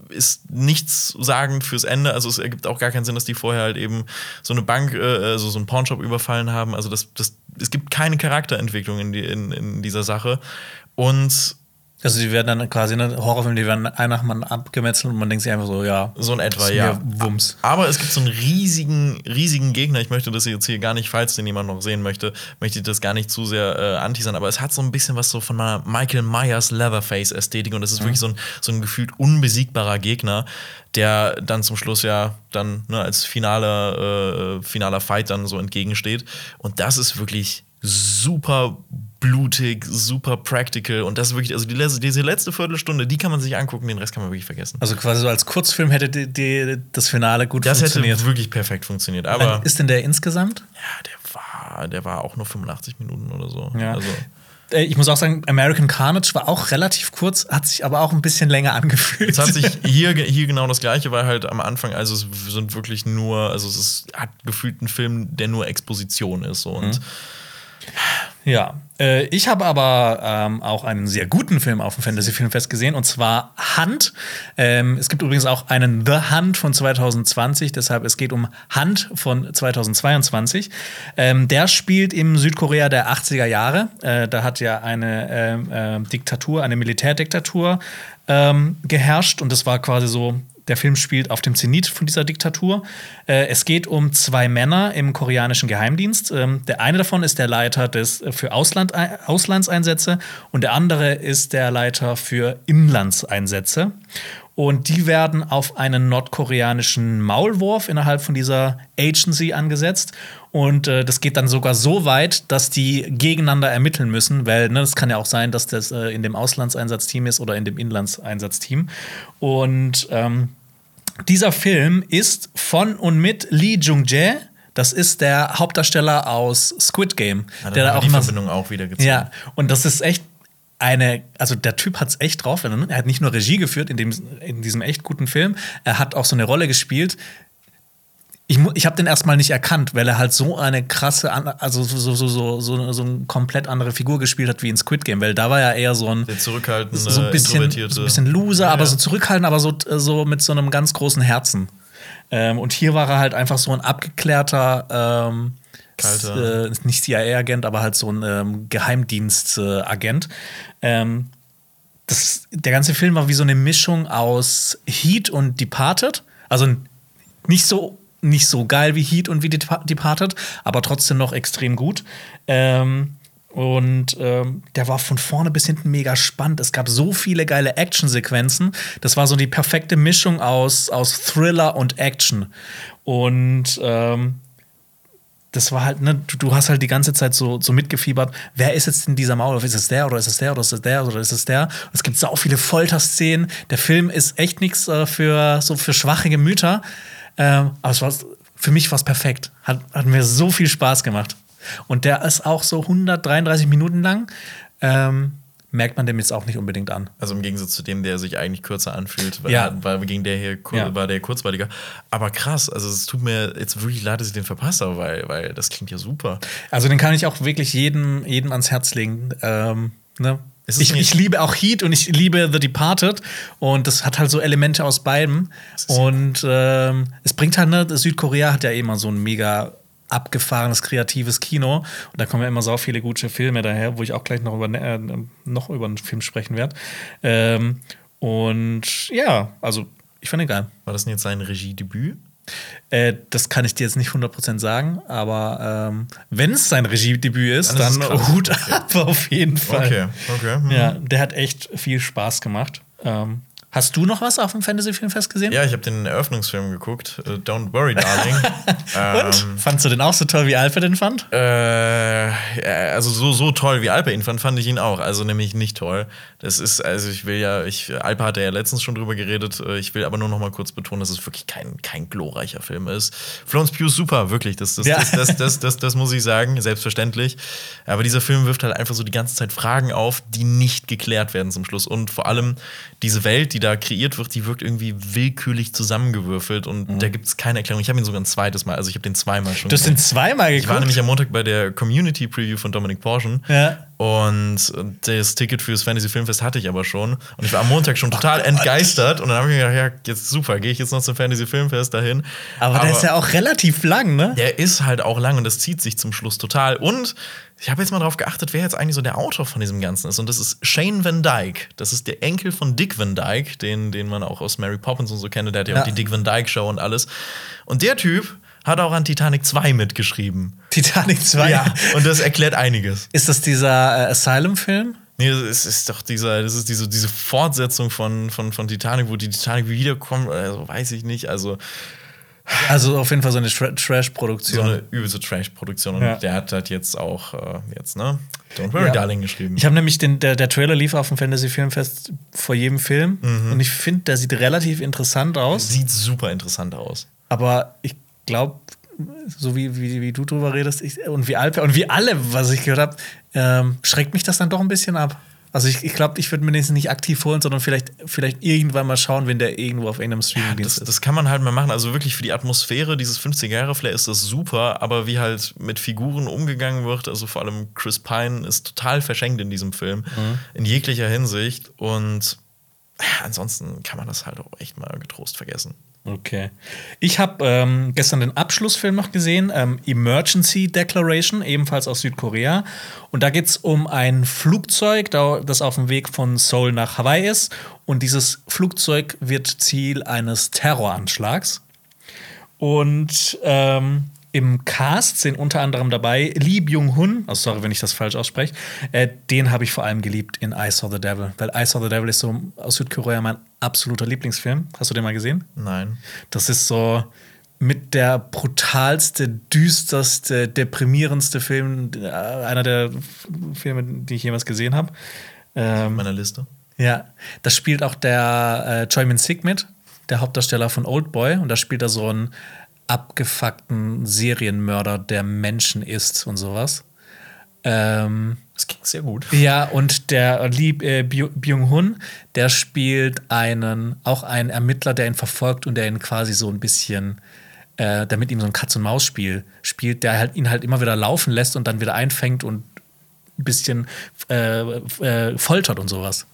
ist nichts sagend fürs Ende. Also es ergibt auch gar keinen Sinn, dass die vorher halt eben so eine Bank, äh, also so einen Pawnshop überfallen haben. Also das, das, es gibt keine Charakterentwicklung in, die, in, in dieser Sache. Und Also die werden dann quasi, ne, Horrorfilme, die werden ein nach Mann abgemetzelt und man denkt sich einfach so, ja. so in etwa, ja. Wumms. Aber es gibt so einen riesigen, riesigen Gegner. Ich möchte das jetzt hier gar nicht, falls den jemand noch sehen möchte, möchte ich das gar nicht zu sehr äh, anteasern. Aber es hat so ein bisschen was so von meiner Michael Myers Leatherface-Ästhetik und es ist wirklich so ein, so ein gefühlt unbesiegbarer Gegner, der dann zum Schluss ja dann ne, als finaler, äh, finaler Fight dann so entgegensteht. Und das ist wirklich super blutig, super practical und das ist wirklich, also die, diese letzte Viertelstunde, die kann man sich angucken, den Rest kann man wirklich vergessen. Also quasi so als Kurzfilm hätte die, die, das Finale gut Das hätte funktioniert. wirklich perfekt funktioniert, aber ist denn der insgesamt? ja, der war, der war auch nur 85 Minuten oder so. Ja. Also, Äh, Ich muss auch sagen, American Carnage war auch relativ kurz, hat sich aber auch ein bisschen länger angefühlt. es hat sich *laughs* hier, hier genau das gleiche, weil halt am Anfang, also es sind wirklich nur, also es ist, hat gefühlt ein Film, der nur Exposition ist. So. Und Ja, äh, ich habe aber ähm, auch einen sehr guten Film auf dem Fantasy Filmfest gesehen und zwar Hand. Ähm, es gibt übrigens auch einen The Hunt von 2020, deshalb es geht um Hand von 2022. Ähm, der spielt im Südkorea der 80er Jahre. Äh, da hat ja eine ähm, ähm, Diktatur, eine Militärdiktatur ähm, geherrscht und das war quasi so der Film spielt auf dem Zenit von dieser Diktatur. Äh, es geht um zwei Männer im koreanischen Geheimdienst. Ähm, der eine davon ist der Leiter des, äh, für Ausland, Auslandseinsätze und der andere ist der Leiter für Inlandseinsätze. Und die werden auf einen nordkoreanischen Maulwurf innerhalb von dieser Agency angesetzt. Und äh, das geht dann sogar so weit, dass die gegeneinander ermitteln müssen, weil ne, kann ja auch sein, dass das äh, in dem Auslandseinsatzteam ist oder in dem Inlandseinsatzteam. Und ähm, dieser Film ist von und mit Lee Jung-jae. Das ist der Hauptdarsteller aus Squid Game. hat der er da auch die immer Verbindung auch wieder gezogen. ja, und das ist echt eine, also der Typ hat es echt drauf. Er hat nicht nur Regie geführt in, dem, in diesem echt guten Film, er hat auch so eine Rolle gespielt. Ich, ich habe den erstmal nicht erkannt, weil er halt so eine krasse, also so, so, so, so, so, eine komplett andere Figur gespielt hat wie in Squid Game, weil da war er eher so ein Der zurückhaltende, so ein bisschen, so ein bisschen loser, Ja, aber ja. so zurückhaltend, aber so, so mit so einem ganz großen Herzen. Ähm, und hier war er halt einfach so ein abgeklärter, ähm, Kalter. äh, nicht CIA-Agent, aber halt so ein ähm, Geheimdienst-Agent. ähm, das, der ganze Film war wie so eine Mischung aus Heat und Departed. Also nicht so, nicht so geil wie Heat und wie Depa- Departed, aber trotzdem noch extrem gut. Ähm, und ähm, der war von vorne bis hinten mega spannend. Es gab so viele geile Actionsequenzen. Das war so die perfekte Mischung aus, aus Thriller und Action. Und ähm, das war halt, ne, du, du hast halt die ganze Zeit so, so mitgefiebert, wer ist jetzt in dieser Maulwurf? Ist es der oder ist es der oder ist es der oder ist es der? Und es gibt sau viele Folterszenen. Der Film ist echt nichts äh, für so für schwache Gemüter. Ähm, aber es war, für mich war es perfekt. Hat, hat mir so viel Spaß gemacht. Und der ist auch so 133 Minuten lang. Ähm, merkt man dem jetzt auch nicht unbedingt an. Also im Gegensatz zu dem, der sich eigentlich kürzer anfühlt, weil, Ja. weil gegen der hier kur Ja. war der kurzweiliger. Aber krass, also es tut mir jetzt wirklich leid, dass ich den verpasst habe, weil, weil das klingt ja super. Also den kann ich auch wirklich jedem, jedem ans Herz legen. Ähm, ne? Ich, ich liebe auch Heat und ich liebe The Departed und das hat halt so Elemente aus beidem. Und ähm, es bringt halt, ne, Südkorea hat ja eh immer so ein mega abgefahrenes, kreatives Kino. Und da kommen ja immer so viele gute Filme daher, wo ich auch gleich noch über, äh, noch über einen Film sprechen werde. Ähm, und ja, also ich fand ihn geil. War das denn jetzt sein Regiedebüt? Äh, das kann ich dir jetzt nicht 100% sagen, aber ähm, wenn es sein Regiedebüt ist, Dann ist dann. Hut Okay. ab auf jeden Fall. Okay, okay. hm. Ja, der hat echt viel Spaß gemacht. Ähm, hast du noch was auf dem Fantasy-Filmfest gesehen? Ja, ich habe den Eröffnungsfilm geguckt, äh, Don't Worry, Darling. *laughs* Und? Ähm, Fandst du den auch so toll, wie Alfred den fand? Äh, also so, so toll wie Alper ihn fand, fand ich ihn auch. Also nämlich nicht toll. Das ist, also ich will ja, ich, Alper hatte ja letztens schon drüber geredet. äh, Ich will aber nur noch mal kurz betonen, dass es wirklich kein, kein glorreicher Film ist. Florence Pugh ist super, wirklich. Das, das, Ja. das, das, das, das, das muss ich sagen, selbstverständlich. Aber dieser Film wirft halt einfach so die ganze Zeit Fragen auf, die nicht geklärt werden zum Schluss. Und vor allem diese Welt, die da kreiert wird, die wirkt irgendwie willkürlich zusammengewürfelt und da gibt es keine Erklärung. Ich habe ihn sogar ein zweites Mal, also ich habe den zweimal schon Du hast den zweimal ich war geguckt. nämlich am Montag bei der Community Preview von Dominik Porschen. Ja. Und das Ticket fürs Fantasy Filmfest hatte ich aber schon. Und ich war am Montag schon total *laughs* entgeistert. Und dann habe ich mir gedacht, ja, jetzt super, gehe ich jetzt noch zum Fantasy Filmfest dahin. Aber, aber der ist ja auch relativ lang, ne? Der ist halt auch lang und das zieht sich zum Schluss total. Und ich habe jetzt mal darauf geachtet, wer jetzt eigentlich so der Autor von diesem Ganzen ist. Und das ist Shane Van Dyke. Das ist der Enkel von Dick Van Dyke, den, den man auch aus Mary Poppins und so kennt. Der hat ja, ja. auch die Dick Van Dyke Show und alles. Und der Typ hat auch an Titanic 2 mitgeschrieben. Titanic 2? Ja, und das erklärt einiges. Ist das dieser äh, Asylum-Film? Nee, das ist doch dieser, das ist diese, diese Fortsetzung von, von, von Titanic, wo die Titanic wiederkommt, also weiß ich nicht. Also, also auf jeden Fall so eine Trash-Produktion. So eine übelste Trash-Produktion. Und ja. der hat halt jetzt auch äh, jetzt, ne? Don't Worry, ja. Darling geschrieben. Ich habe nämlich den, der, der Trailer lief auf dem Fantasy Filmfest vor jedem Film. Mhm. Und ich finde, der sieht relativ interessant aus. Sieht super interessant aus. Aber ich glaube, so wie, wie, wie du drüber redest ich, und wie Alper und wie alle, was ich gehört habe, ähm, schreckt mich das dann doch ein bisschen ab. Also ich, ich glaube, ich würde mir den nicht aktiv holen, sondern vielleicht, vielleicht irgendwann mal schauen, wenn der irgendwo auf irgendeinem Streaming-Dienst ja, das, ist. Das kann man halt mal machen. Also wirklich für die Atmosphäre dieses 50er-Jahre-Flair ist das super, aber wie halt mit Figuren umgegangen wird, also vor allem Chris Pine ist total verschenkt in diesem Film, mhm. in jeglicher Hinsicht. Und ja, ansonsten kann man das halt auch echt mal getrost vergessen. Okay. Ich habe ähm, gestern den Abschlussfilm noch gesehen, ähm, Emergency Declaration, ebenfalls aus Südkorea. Und da geht es um ein Flugzeug, das auf dem Weg von Seoul nach Hawaii ist. Und dieses Flugzeug wird Ziel eines Terroranschlags. Und ähm, im Cast sind unter anderem dabei Lee Byung-hun, also sorry, wenn ich das falsch ausspreche, äh, den habe ich vor allem geliebt in I Saw the Devil, weil I Saw the Devil ist so aus Südkorea mein absoluter Lieblingsfilm. Hast du den mal gesehen? Nein. Das ist so mit der brutalste, düsterste, deprimierendste Film, äh, einer der Filme, die ich jemals gesehen habe. Ähm, meiner Liste. Ja, da spielt auch der äh, Choi Min Sik mit, der Hauptdarsteller von Old Boy, und da spielt er so einen abgefuckten Serienmörder, der Menschen isst und sowas. Ähm, das klingt sehr gut. Ja, und der Lee äh, Byung-hun, der spielt einen, auch einen Ermittler, der ihn verfolgt und der ihn quasi so ein bisschen, äh, der mit ihm so ein Katz-und-Maus-Spiel spielt, der halt ihn halt immer wieder laufen lässt und dann wieder einfängt und ein bisschen äh, äh foltert und sowas.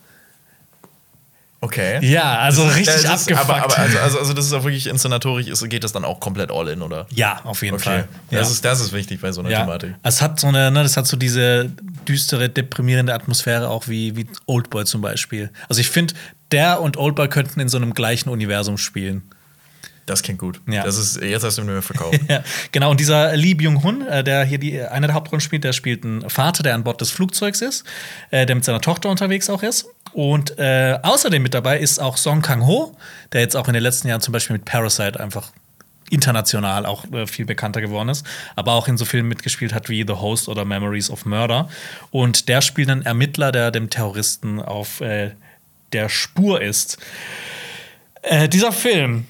Okay. Ja, also das richtig ist, abgefuckt. Aber, aber also, also, also, das ist auch wirklich inszenatorisch, ist, geht das dann auch komplett all in, oder? Ja, auf jeden okay. Fall. Ja. Das, ist, das ist wichtig bei so einer ja. Thematik. Es hat so eine, ne, das hat so diese düstere, deprimierende Atmosphäre, auch wie, wie Oldboy zum Beispiel. Also ich finde, der und Oldboy könnten in so einem gleichen Universum spielen. Das klingt gut. Ja. Das ist, jetzt hast du mir verkauft. *laughs* ja, genau, und dieser Lee Byung-hun, äh, der hier die, eine der Hauptrollen spielt, der spielt einen Vater, der an Bord des Flugzeugs ist, äh, der mit seiner Tochter unterwegs auch ist. Und äh, außerdem mit dabei ist auch Song Kang-ho, der jetzt auch in den letzten Jahren zum Beispiel mit Parasite einfach international auch äh, viel bekannter geworden ist, aber auch in so Filmen mitgespielt hat wie The Host oder Memories of Murder. Und der spielt einen Ermittler, der dem Terroristen auf äh, der Spur ist. Äh, dieser Film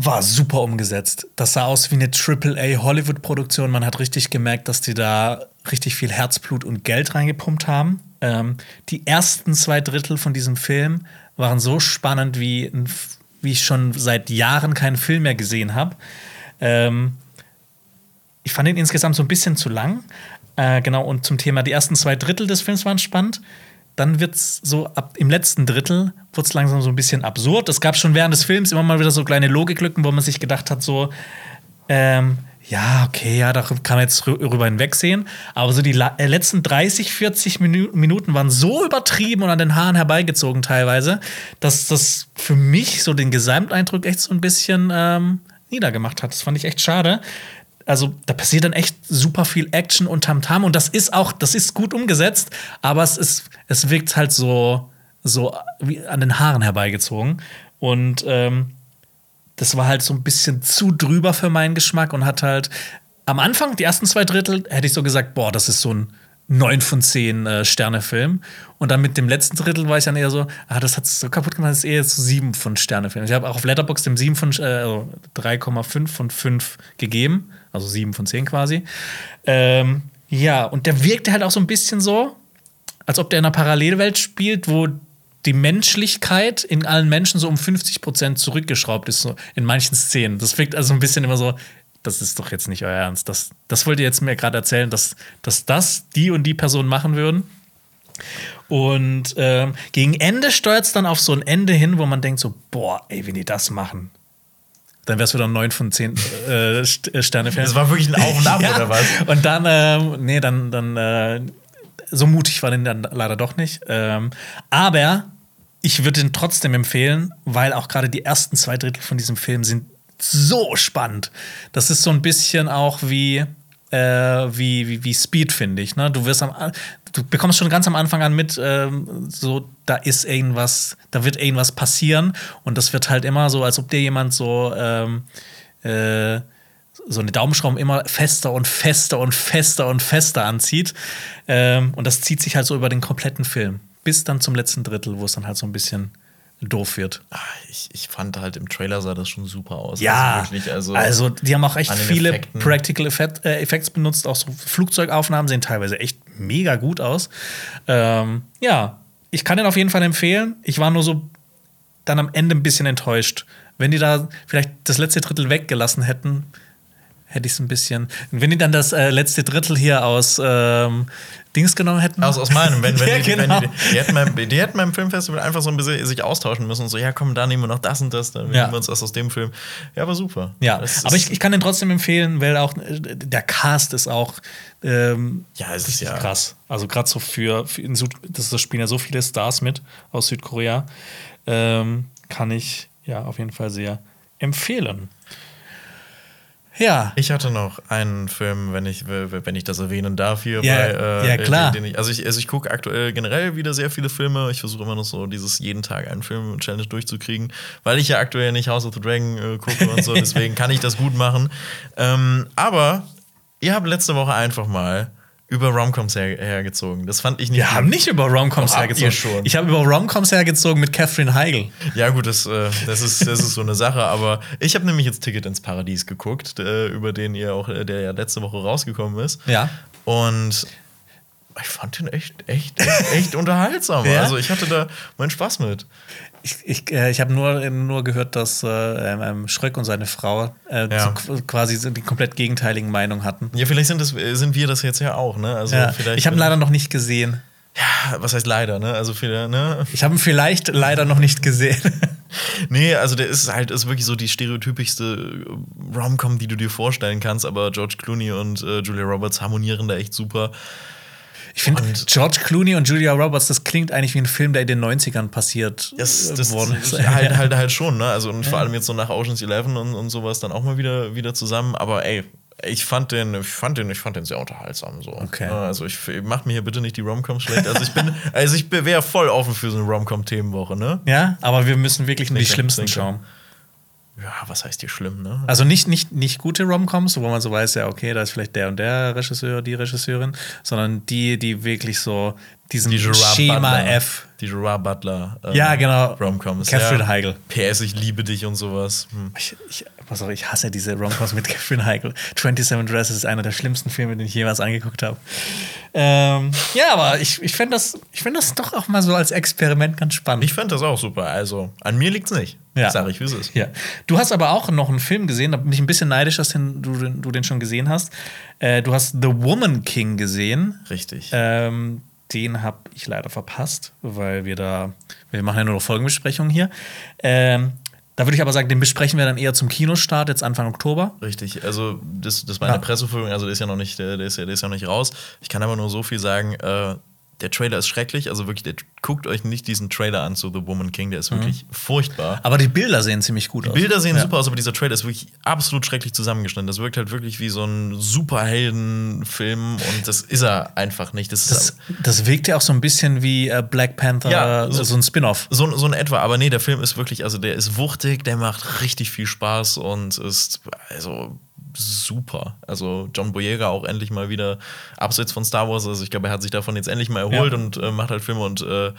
war super umgesetzt. Das sah aus wie eine AAA Hollywood-Produktion. Man hat richtig gemerkt, dass die da richtig viel Herzblut und Geld reingepumpt haben. Ähm, die ersten zwei Drittel von diesem Film waren so spannend, wie, wie ich schon seit Jahren keinen Film mehr gesehen habe. Ähm, ich fand ihn insgesamt so ein bisschen zu lang. Äh, genau, und zum Thema, die ersten zwei Drittel des Films waren spannend. Dann wird es so ab im letzten Drittel wird es langsam so ein bisschen absurd. Es gab schon während des Films immer mal wieder so kleine Logiklücken, wo man sich gedacht hat, so, ähm, ja, okay, ja, da kann man jetzt rüber hinwegsehen. Aber so die äh, letzten 30, 40 Minuten waren so übertrieben und an den Haaren herbeigezogen teilweise, dass das für mich so den Gesamteindruck echt so ein bisschen ähm, niedergemacht hat. Das fand ich echt schade. Also da passiert dann echt super viel Action und Tamtam -Tam und das ist auch, das ist gut umgesetzt, aber es ist, es wirkt halt so, so wie an den Haaren herbeigezogen. Und ähm, das war halt so ein bisschen zu drüber für meinen Geschmack und hat halt am Anfang, die ersten zwei Drittel, hätte ich so gesagt, boah, das ist so ein 9 von 10 äh, Sterne-Film. Und dann mit dem letzten Drittel war ich dann eher so, ah, das hat so kaputt gemacht, das ist eher so 7 von Sterne-Film. Ich habe auch auf Letterboxd dem 7 von, äh, 3,5 also von 5 gegeben. Also 7 von 10 quasi. Ähm, ja, und der wirkte halt auch so ein bisschen so, als ob der in einer Parallelwelt spielt, wo die Menschlichkeit in allen Menschen so um 50 Prozent zurückgeschraubt ist, so in manchen Szenen. Das wirkt also ein bisschen immer so, das ist doch jetzt nicht euer Ernst. Das, das wollt ihr jetzt mir gerade erzählen, dass, dass das die und die Person machen würden. Und ähm, gegen Ende steuert es dann auf so ein Ende hin, wo man denkt so, boah, ey, wenn die das machen, dann wäre es wieder ein 9 von 10 äh, Sterne Das war wirklich ein Auf und Ab, *laughs* ja. oder was? Und dann, ähm, nee, dann, dann äh, so mutig war den dann leider doch nicht. Ähm, aber ich würde den trotzdem empfehlen, weil auch gerade die ersten zwei Drittel von diesem Film sind so spannend. Das ist so ein bisschen auch wie, äh, wie, wie, wie Speed, finde ich. Ne? Du wirst am, du bekommst schon ganz am Anfang an mit, ähm, so, da ist irgendwas, da wird irgendwas passieren und das wird halt immer so, als ob dir jemand so, ähm, äh, so eine Daumenschrauben immer fester und fester und fester und fester anzieht. Ähm, und das zieht sich halt so über den kompletten Film. Bis dann zum letzten Drittel, wo es dann halt so ein bisschen doof wird. Ah, Ich, ich fand halt im Trailer sah das schon super aus. Ja, also, wirklich, also, also die haben auch echt viele Effekten. Practical Effect, äh, Effects benutzt. Auch so Flugzeugaufnahmen sehen teilweise echt mega gut aus. Ähm, ja, ich kann den auf jeden Fall empfehlen. Ich war nur so dann am Ende ein bisschen enttäuscht. Wenn die da vielleicht das letzte Drittel weggelassen hätten, hätte ich es ein bisschen. Wenn die dann das äh, letzte Drittel hier aus ähm, Dings genommen hätten. Aus, aus meinem, wenn, wenn, *laughs* Ja, die, genau. wenn die, die, hätten beim, die hätten beim Filmfestival einfach so ein bisschen sich austauschen müssen und so, ja komm, da nehmen wir noch das und das, dann Ja. nehmen wir uns das aus dem Film. Ja, war super. Ja, Das aber ich, ich kann den trotzdem empfehlen, weil auch äh, der Cast ist auch ähm, Ja, es ist richtig ja- krass. Also gerade so für, für in Süd, das, das spielen ja so viele Stars mit aus Südkorea, ähm, kann ich ja auf jeden Fall sehr empfehlen. Ja, Ich hatte noch einen Film, wenn ich, wenn ich das erwähnen darf hier. Ja, bei, äh, ja, klar. Den, den ich, also ich, also ich gucke aktuell generell wieder sehr viele Filme. Ich versuche immer noch so dieses jeden Tag einen Film-Challenge durchzukriegen, weil ich ja aktuell nicht House of the Dragon äh, gucke und so. *laughs* Deswegen kann ich das gut machen. Ähm, aber ihr habt letzte Woche einfach mal über Romcoms her, hergezogen. Das fand ich nicht. wir haben nicht über Romcoms habt hergezogen. schon. Ich habe über Romcoms hergezogen mit Catherine Heigl. Ja, gut, das, äh, das, ist, das ist so eine Sache, aber ich habe nämlich jetzt Ticket ins Paradies geguckt, äh, über den ihr auch, äh, der ja letzte Woche rausgekommen ist. Ja. Und ich fand den echt, echt, echt, echt *laughs* unterhaltsam. Ja? Also ich hatte da meinen Spaß mit. Ich, ich, äh, ich habe nur, nur gehört, dass äh, ähm, Schröck und seine Frau äh, Ja. so qu- quasi die komplett gegenteiligen Meinungen hatten. Ja, vielleicht sind, das, sind wir das jetzt ja auch, ne? Also Ja, vielleicht, ich habe ihn leider noch nicht gesehen. Ja, was heißt leider, ne? Also viele, ne? Ich habe ihn vielleicht leider noch nicht gesehen. *laughs* Nee, also der ist halt ist wirklich so die stereotypischste Rom-Com, die du dir vorstellen kannst, aber George Clooney und äh, Julia Roberts harmonieren da echt super. Ich finde, George Clooney und Julia Roberts, das klingt eigentlich wie ein Film, der in den 90ern passiert Das, das, worden ist. *laughs* halt, halt, halt schon, ne? Also und vor allem jetzt so nach Ocean's Eleven und, und sowas dann auch mal wieder, wieder zusammen. Aber ey, ich fand den, ich fand den, ich fand den sehr unterhaltsam. So. Okay. Ja, Also ich mach mir hier bitte nicht die Romcoms schlecht. Also ich bin, also ich wäre voll offen für so eine Romcom-Themenwoche, ne? Ja, aber wir müssen wirklich nur die schlimmsten schauen. Ja, was heißt hier schlimm, ne? Also nicht, nicht, nicht gute Romcoms, wo man so weiß, ja, okay, da ist vielleicht der und der Regisseur, die Regisseurin, sondern die, die wirklich so diesen Die Schema Butler. F. Die Gerard Butler. ähm, Ja, genau. Romcoms. Catherine ja. Heigl. PS, ich liebe dich und sowas. Hm. Ich, ich, pass auf, ich hasse diese Romcoms mit *laughs* Catherine Heigl. 27 Dresses ist einer der schlimmsten Filme, den ich jemals angeguckt habe. Ähm, ja, aber ich, ich finde das, ich find das doch auch mal so als Experiment ganz spannend. Ich fand das auch super. Also, an mir liegt's nicht. Ja. Sag ich, wie es ist. Ja. Du hast aber auch noch einen Film gesehen, da bin ich ein bisschen neidisch, dass den, du, den- du den schon gesehen hast. Äh, du hast The Woman King gesehen. Richtig. Ähm, den habe ich leider verpasst, weil wir da, wir machen ja nur noch Folgenbesprechungen hier. Ähm, da würde ich aber sagen, den besprechen wir dann eher zum Kinostart, jetzt Anfang Oktober. Richtig, also das, das war Ja. eine Presseführung, also der ist ja noch nicht, der, der ist ja, der ist ja noch nicht raus. Ich kann aber nur so viel sagen, äh, der Trailer ist schrecklich, also wirklich, der, guckt euch nicht diesen Trailer an zu The Woman King, der ist wirklich furchtbar. Aber die Bilder sehen ziemlich gut aus. Bilder sehen ja. super aus, aber dieser Trailer ist wirklich absolut schrecklich zusammengeschnitten. Das wirkt halt wirklich wie so ein Superheldenfilm und das ist er einfach nicht. Das Das, das wirkt ja auch so ein bisschen wie äh, Black Panther, Ja, äh, so- so ein Spin-off. So, so in etwa, aber nee, der Film ist wirklich, also der ist wuchtig, der macht richtig viel Spaß und ist also super. Also John Boyega auch endlich mal wieder abseits von Star Wars, also ich glaube, er hat sich davon jetzt endlich mal erholt Ja. und äh, macht halt Filme und äh, ja,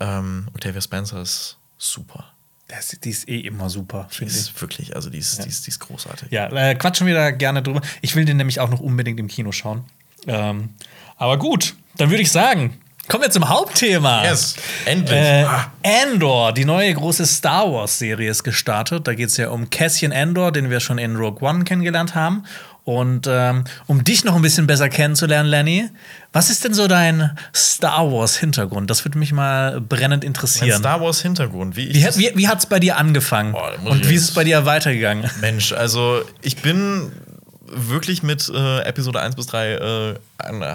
ähm, Octavia Spencer ist super. Das, die ist eh immer super, Die finde ich. ist wirklich, also die ist, die ist, die ist großartig. Ja, äh, quatschen wir da gerne drüber. Ich will den nämlich auch noch unbedingt im Kino schauen. Ähm, aber gut, dann würde ich sagen, Kommen wir zum Hauptthema. Yes, endlich. Äh. Andor, die neue große Star Wars-Serie ist gestartet. Da geht es ja um Cassian Andor, den wir schon in Rogue One kennengelernt haben. Und ähm, um dich noch ein bisschen besser kennenzulernen, Lenny, was ist denn so dein Star Wars-Hintergrund? Das würde mich mal brennend Mein interessieren. Star Wars Hintergrund, wie ich Wie, wie, wie hat es bei dir angefangen? Boah, Und wie ist es bei dir weitergegangen? Mensch, also ich bin wirklich mit äh, Episode 1 bis 3 äh,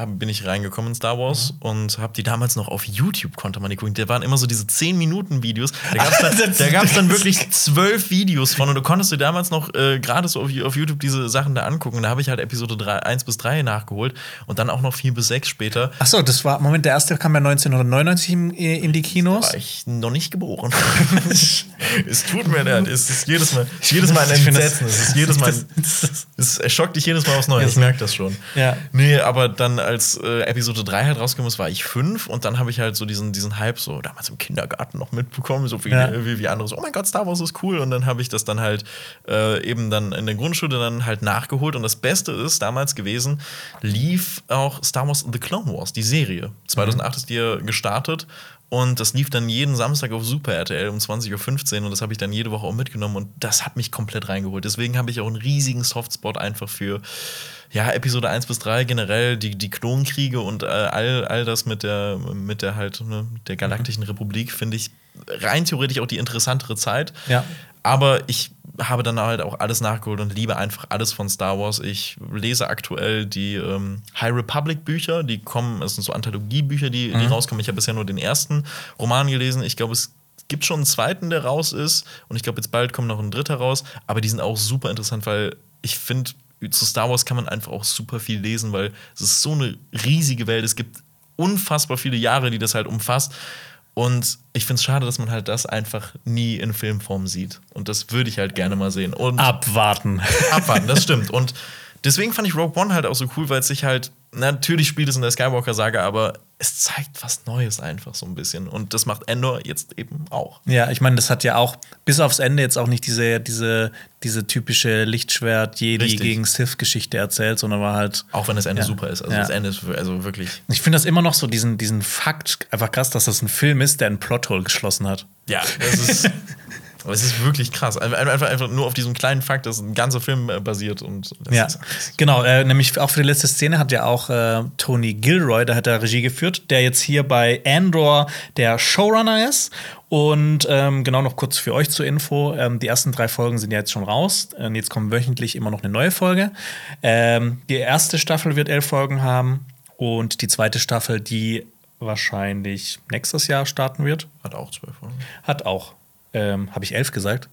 bin ich reingekommen in Star Wars und habe die damals noch auf YouTube konnte man die gucken. Da waren immer so diese 10 Minuten Videos. Da gab es *laughs* dann, da gab's dann wirklich zwölf Videos von und du konntest dir damals noch äh, gerade so auf, auf YouTube diese Sachen da angucken. Da habe ich halt Episode 3, 1 bis 3 nachgeholt und dann auch noch 4 bis 6 später. Achso, das war, Moment, der erste kam ja 1999 in, in die Kinos. War ich noch nicht geboren. *laughs* es tut mir leid. Es ist jedes Mal, es ist jedes *laughs* Mal ein Entsetzen. Es ist jedes Mal. Es schockt dich jedes Mal aufs Neue. Ich merke das schon. Ja. Nee, aber dann, als äh, Episode 3 halt rausgekommen ist, war ich fünf und dann habe ich halt so diesen, diesen Hype so damals im Kindergarten noch mitbekommen, so wie, Ja. wie, wie andere so, oh mein Gott, Star Wars ist cool. Und dann habe ich das dann halt äh, eben dann in der Grundschule dann halt nachgeholt. Und das Beste ist damals gewesen, lief auch Star Wars The Clone Wars, die Serie. 2008 ist die ja gestartet. Und das lief dann jeden Samstag auf Super RTL um 20.15 Uhr und das habe ich dann jede Woche auch mitgenommen und das hat mich komplett reingeholt. Deswegen habe ich auch einen riesigen Softspot einfach für ja, Episode 1 bis 3 generell, die, die Klonkriege und äh, all, all das mit der, mit der halt, ne, der Galaktischen Republik, finde ich rein theoretisch auch die interessantere Zeit. Ja. Aber ich habe dann halt auch alles nachgeholt und liebe einfach alles von Star Wars. Ich lese aktuell die ähm, High Republic Bücher, die kommen, es sind so Anthologiebücher, die, die rauskommen. Ich habe bisher nur den ersten Roman gelesen. Ich glaube, es gibt schon einen zweiten, der raus ist. Und ich glaube, jetzt bald kommt noch ein dritter raus. Aber die sind auch super interessant, weil ich finde, zu Star Wars kann man einfach auch super viel lesen, weil es ist so eine riesige Welt. Es gibt unfassbar viele Jahre, die das halt umfasst. Und ich finde es schade, dass man halt das einfach nie in Filmform sieht. Und das würde ich halt gerne mal sehen. Und Abwarten. abwarten, das stimmt. Und deswegen fand ich Rogue One halt auch so cool, weil es sich halt, natürlich spielt es in der Skywalker-Saga, aber es zeigt was Neues einfach so ein bisschen. Und das macht Endor jetzt eben auch. Ja, ich meine, das hat ja auch bis aufs Ende jetzt auch nicht diese, diese, diese typische Lichtschwert-Jedi Richtig. gegen Sith-Geschichte erzählt, sondern war halt. Auch wenn das Ende Ja. super ist. Also Ja. das Ende ist also wirklich. Ich finde das immer noch so, diesen, diesen Fakt einfach krass, dass das ein Film ist, der einen Plothole geschlossen hat. Ja, das ist. *laughs* aber es ist wirklich krass. Einfach, einfach, nur auf diesem kleinen Fakt, dass ein ganzer Film äh, basiert. Und Ja, genau. Äh, nämlich auch für die letzte Szene hat ja auch äh, Tony Gilroy, der hat da Regie geführt, der jetzt hier bei Andor der Showrunner ist. Und ähm, genau noch kurz für euch zur Info: ähm, Die ersten drei Folgen sind ja jetzt schon raus. Und jetzt kommt wöchentlich immer noch eine neue Folge. Ähm, die erste Staffel wird elf Folgen haben. Und die zweite Staffel, die wahrscheinlich nächstes Jahr starten wird, Hat auch zwölf Folgen. hat auch. Ähm, Habe ich elf gesagt?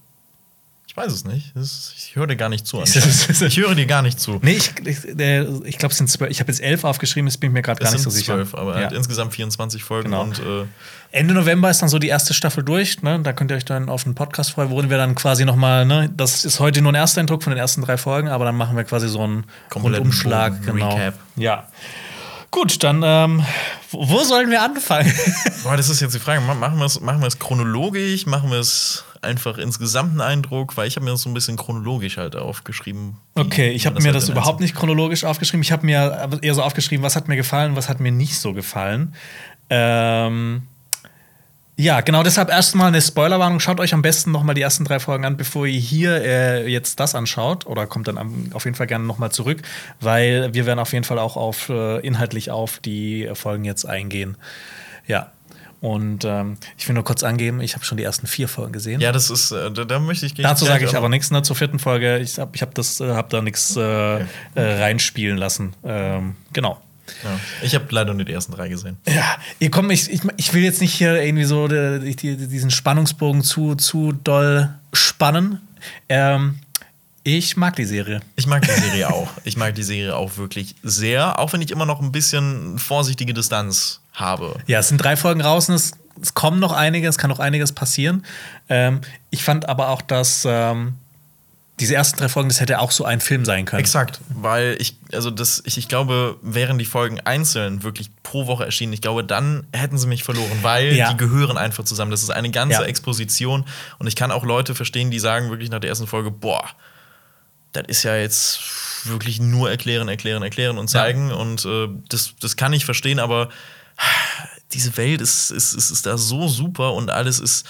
Ich weiß es nicht. Ist, ich höre dir gar nicht zu. *laughs* Ich höre dir gar nicht zu. Nee, ich, ich, äh, ich glaube, es sind zwölf. Ich habe jetzt elf aufgeschrieben, das bin ich mir gerade gar nicht so sicher. zwölf, aber Ja. halt insgesamt 24 Folgen Genau. und äh, Ende November ist dann so die erste Staffel durch. Ne? Da könnt ihr euch dann auf den Podcast freuen, wo wir dann quasi noch mal, ne? das ist heute nur ein erster Eindruck von den ersten drei Folgen, aber dann machen wir quasi so einen Kompletten Rundumschlag. Genau. Recap. Ja. Gut, dann ähm, wo sollen wir anfangen? *laughs* Boah, das ist jetzt die Frage. Ma- Machen wir es machen chronologisch? Machen wir es einfach insgesamt einen Eindruck? Weil ich habe mir das so ein bisschen chronologisch halt aufgeschrieben. Okay, ich habe mir halt das überhaupt nicht chronologisch aufgeschrieben. Ich habe mir aber eher so aufgeschrieben, was hat mir gefallen, was hat mir nicht so gefallen. Ähm, ja, genau deshalb erstmal eine Spoilerwarnung. Schaut euch am besten noch mal die ersten drei Folgen an, bevor ihr hier äh, jetzt das anschaut. Oder kommt dann am, auf jeden Fall gerne noch mal zurück, weil wir werden auf jeden Fall auch auf, äh, inhaltlich auf die Folgen jetzt eingehen. Ja. Und ähm, ich will nur kurz angeben, ich habe schon die ersten vier Folgen gesehen. Ja, das ist, äh, da, da möchte ich Dazu gleich- sage ich aber nichts ne, zur vierten Folge. Ich habe ich hab das, äh, hab da nichts äh, äh, reinspielen lassen. Ähm, genau. Ja. Ich habe leider nur die ersten drei gesehen. Ja, ihr kommt, ich, ich, ich will jetzt nicht hier irgendwie so die, die, diesen Spannungsbogen zu, zu doll spannen. Ähm, ich mag die Serie. Ich mag die Serie auch. Ich mag die Serie auch wirklich sehr, auch wenn ich immer noch ein bisschen vorsichtige Distanz habe. Ja, es sind drei Folgen raus und es, es kommen noch einige, es kann noch einiges passieren. Ähm, ich fand aber auch, dass ähm, diese ersten drei Folgen, das hätte auch so ein Film sein können. Exakt, weil ich, also das, ich, ich glaube, wären die Folgen einzeln wirklich pro Woche erschienen, ich glaube, dann hätten sie mich verloren, weil Ja. die gehören einfach zusammen. Das ist eine ganze Ja. Exposition und ich kann auch Leute verstehen, die sagen wirklich nach der ersten Folge, boah, das ist ja jetzt wirklich nur erklären, erklären, erklären und zeigen und äh, das, das kann ich verstehen, aber diese Welt ist, ist, ist, ist da so super und alles ist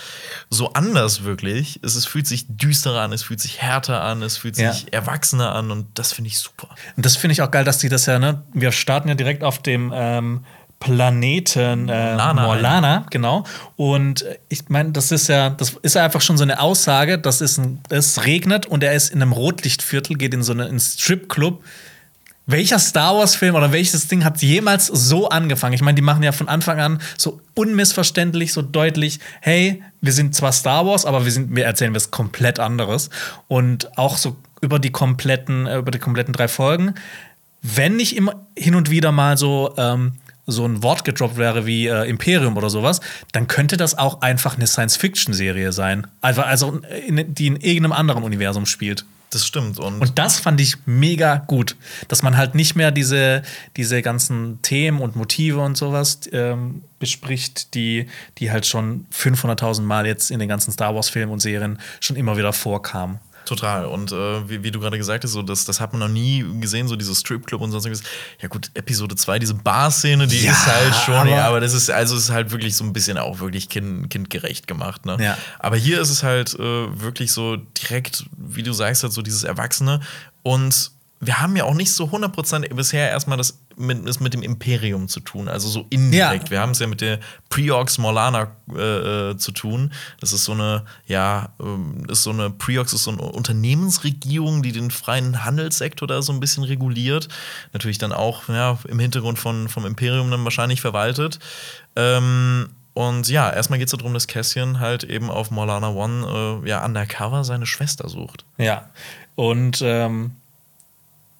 so anders wirklich. Es, es fühlt sich düsterer an, es fühlt sich härter an, es fühlt sich Ja. erwachsener an und das finde ich super. Und das finde ich auch geil, dass die das ja, ne? Wir starten ja direkt auf dem ähm, Planeten äh, Morlana Morlana, genau. Und ich meine, das ist ja, das ist ja einfach schon so eine Aussage, das ist ein, es regnet und er ist in einem Rotlichtviertel, geht in so einen Stripclub. Welcher Star Wars-Film oder welches Ding hat jemals so angefangen? Ich meine, die machen ja von Anfang an so unmissverständlich, so deutlich, hey, wir sind zwar Star Wars, aber wir, sind, wir erzählen was komplett anderes. Und auch so über die kompletten, äh, über die kompletten drei Folgen, wenn nicht immer hin und wieder mal so, ähm, so ein Wort gedroppt wäre wie äh, Imperium oder sowas, dann könnte das auch einfach eine Science-Fiction-Serie sein. Einfach, also in, die in irgendeinem anderen Universum spielt. Das stimmt. Und, Und das fand ich mega gut, dass man halt nicht mehr diese, diese ganzen Themen und Motive und sowas ähm, bespricht, die, die halt schon 500.000 Mal jetzt in den ganzen Star Wars-Filmen und Serien schon immer wieder vorkamen. Total. Und äh, wie, wie du gerade gesagt hast, so, das, das hat man noch nie gesehen, so dieses Stripclub und sonstiges. Ja, gut, Episode 2, diese Bar-Szene, die Ja, ist halt schon, aber- ja, aber das ist, also ist halt wirklich so ein bisschen auch wirklich kind, kindgerecht gemacht, ne? Ja. Aber hier ist es halt äh, wirklich so direkt, wie du sagst, halt so dieses Erwachsene. Und wir haben ja auch nicht so 100% bisher erstmal das mit, das mit dem Imperium zu tun, also so indirekt. Ja. Wir haben es ja mit der Preox Morlana äh, äh, zu tun. Das ist so eine, ja, ähm, ist so eine Preox ist so eine Unternehmensregierung, die den freien Handelssektor da so ein bisschen reguliert. Natürlich dann auch ja, im Hintergrund von, vom Imperium dann wahrscheinlich verwaltet. Ähm, und ja, erstmal geht es darum, dass Cassian halt eben auf Morlana One äh, ja undercover seine Schwester sucht. Ja. Und ähm,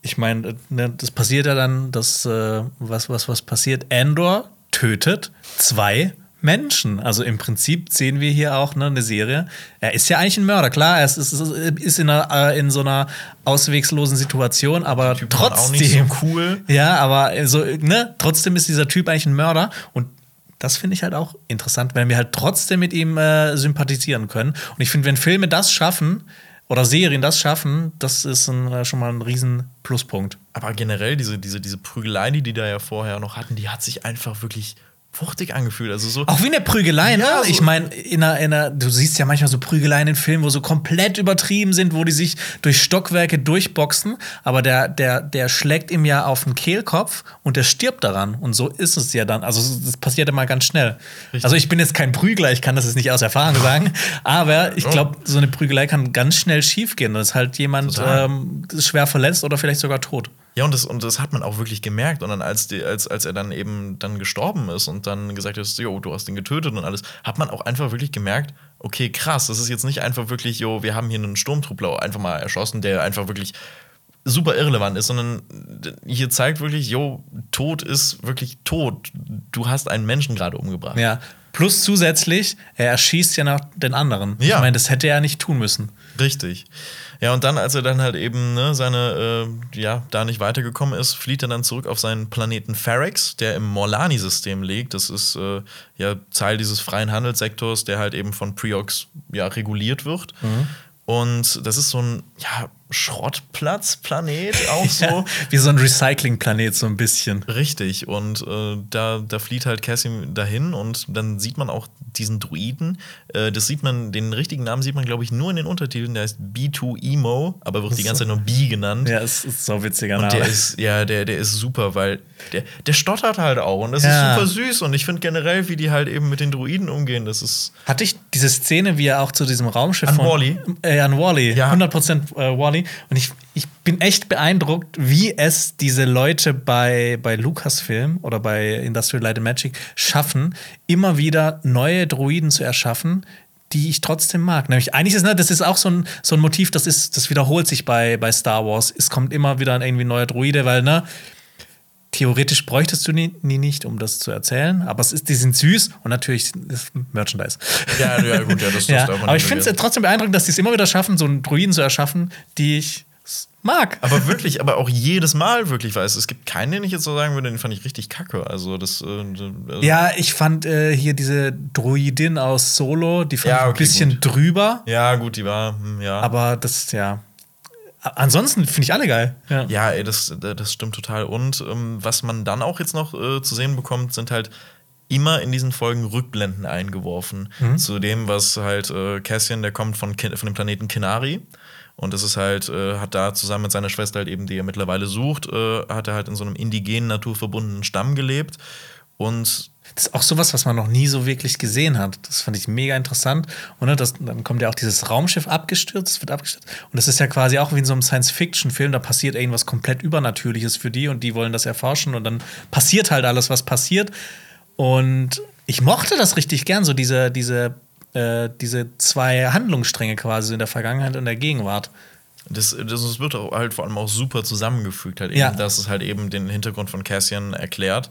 ich meine, ne, das passiert ja dann, dass äh, was, was, was passiert? Andor tötet zwei Menschen. Also im Prinzip sehen wir hier auch ne, eine Serie. Er ist ja eigentlich ein Mörder, klar, er ist, ist, ist in, einer, äh, in so einer auswegslosen Situation, aber trotzdem. so cool. Ja, aber so, ne, trotzdem ist dieser Typ eigentlich ein Mörder und das finde ich halt auch interessant, wenn wir halt trotzdem mit ihm äh, sympathisieren können. Und ich finde, wenn Filme das schaffen oder Serien das schaffen, das ist ein, äh, schon mal ein riesen Pluspunkt. Aber generell, diese, diese, diese Prügelei, die die da ja vorher noch hatten, die hat sich einfach wirklich wuchtig angefühlt. Also so. Auch wie eine Prügelei, ne? Ja, so- ich meine, in einer, in einer, du siehst ja manchmal so Prügeleien in Filmen, wo so komplett übertrieben sind, wo die sich durch Stockwerke durchboxen, aber der, der, der schlägt ihm ja auf den Kehlkopf und der stirbt daran. Und so ist es ja dann. Also, das passiert mal ganz schnell. Richtig. Also, ich bin jetzt kein Prügler, ich kann das jetzt nicht aus Erfahrung *laughs* sagen, aber ich glaube, so eine Prügelei kann ganz schnell schiefgehen. dass halt jemand ähm, schwer verletzt oder vielleicht sogar tot. Ja, und das, und das hat man auch wirklich gemerkt. Und dann, als, die, als, als er dann eben dann gestorben ist und dann gesagt hat, jo, du hast ihn getötet und alles, hat man auch einfach wirklich gemerkt, okay, krass, das ist jetzt nicht einfach wirklich, jo, wir haben hier einen Sturmtruppler einfach mal erschossen, der einfach wirklich super irrelevant ist, sondern hier zeigt wirklich, jo, Tod ist wirklich tot. Du hast einen Menschen gerade umgebracht. Ja. Plus zusätzlich, er erschießt ja noch den anderen. Ja. Ich meine, das hätte er nicht tun müssen. Richtig. Ja, und dann, als er dann halt eben ne, seine, äh, ja, da nicht weitergekommen ist, flieht er dann zurück auf seinen Planeten Pharax, der im Morlani-System liegt. Das ist äh, ja Teil dieses freien Handelssektors, der halt eben von Preox ja, reguliert wird. Und das ist so ein ja, Schrottplatz-Planet auch *laughs* so. Ja, wie so ein Recyclingplanet, so ein bisschen. Richtig, und äh, da, da flieht halt Cassim dahin und dann sieht man auch diesen Druiden. Äh, das sieht man, den richtigen Namen sieht man, glaube ich, nur in den Untertiteln. Der heißt B2Emo, aber wird die ganze Zeit nur B genannt. Ja, es ist so ein witziger Und Name. der ist, ja, der, der ist super, weil der, der stottert halt auch und das Ja. ist super süß. Und ich finde generell, wie die halt eben mit den Druiden umgehen, das ist. Hatte ich diese Szene, wie er auch zu diesem Raumschiff An von Wall-E? Äh, an Wally. Ja. 100% äh, Wally. Und ich, ich bin echt beeindruckt, wie es diese Leute bei, bei Lucasfilm oder bei Industrial Light and Magic schaffen, immer wieder neue Droiden zu erschaffen, die ich trotzdem mag. Nämlich, eigentlich ist ne, das ist auch so ein, so ein Motiv, das, ist, das wiederholt sich bei, bei Star Wars. Es kommt immer wieder ein irgendwie neuer Droide, weil, ne, theoretisch bräuchtest du die, die nicht, um das zu erzählen, aber es ist, die sind süß und natürlich ist Merchandise. Ja, ja, gut, ja, das, *laughs* Ja, darf man aber ich finde es trotzdem beeindruckend, dass die es immer wieder schaffen, so einen Druiden zu erschaffen, die ich mag. Aber wirklich, aber auch jedes Mal wirklich weiß. Es gibt keinen, den ich jetzt so sagen würde, den fand ich richtig kacke. Also das. Äh, also ja, ich fand äh, hier diese Druidin aus Solo, die fand Ja, ich ein okay, bisschen gut. drüber, Ja, gut, die war, hm, ja. aber das, ja. Ansonsten finde ich alle geil. Ja. ja, ey, das, das stimmt total. Und ähm, was man dann auch jetzt noch äh, zu sehen bekommt, sind halt immer in diesen Folgen Rückblenden eingeworfen Mhm. zu dem, was halt äh, Cassian, der kommt von, Kin- von dem Planeten Kinari. Und das ist halt, äh, hat da zusammen mit seiner Schwester halt eben, die er mittlerweile sucht, äh, hat er halt in so einem indigenen, naturverbundenen Stamm gelebt. Und Das ist auch sowas, was man noch nie so wirklich gesehen hat. Das fand ich mega interessant. Und ne, das, dann kommt ja auch dieses Raumschiff abgestürzt, wird abgestürzt. Und das ist ja quasi auch wie in so einem Science-Fiction-Film. Da passiert irgendwas komplett Übernatürliches für die und die wollen das erforschen. Und dann passiert halt alles, was passiert. Und ich mochte das richtig gern, so diese, diese, äh, diese zwei Handlungsstränge quasi in der Vergangenheit und der Gegenwart. Das, das, das wird auch halt vor allem auch super zusammengefügt, halt eben, Ja. dass es halt eben den Hintergrund von Cassian erklärt.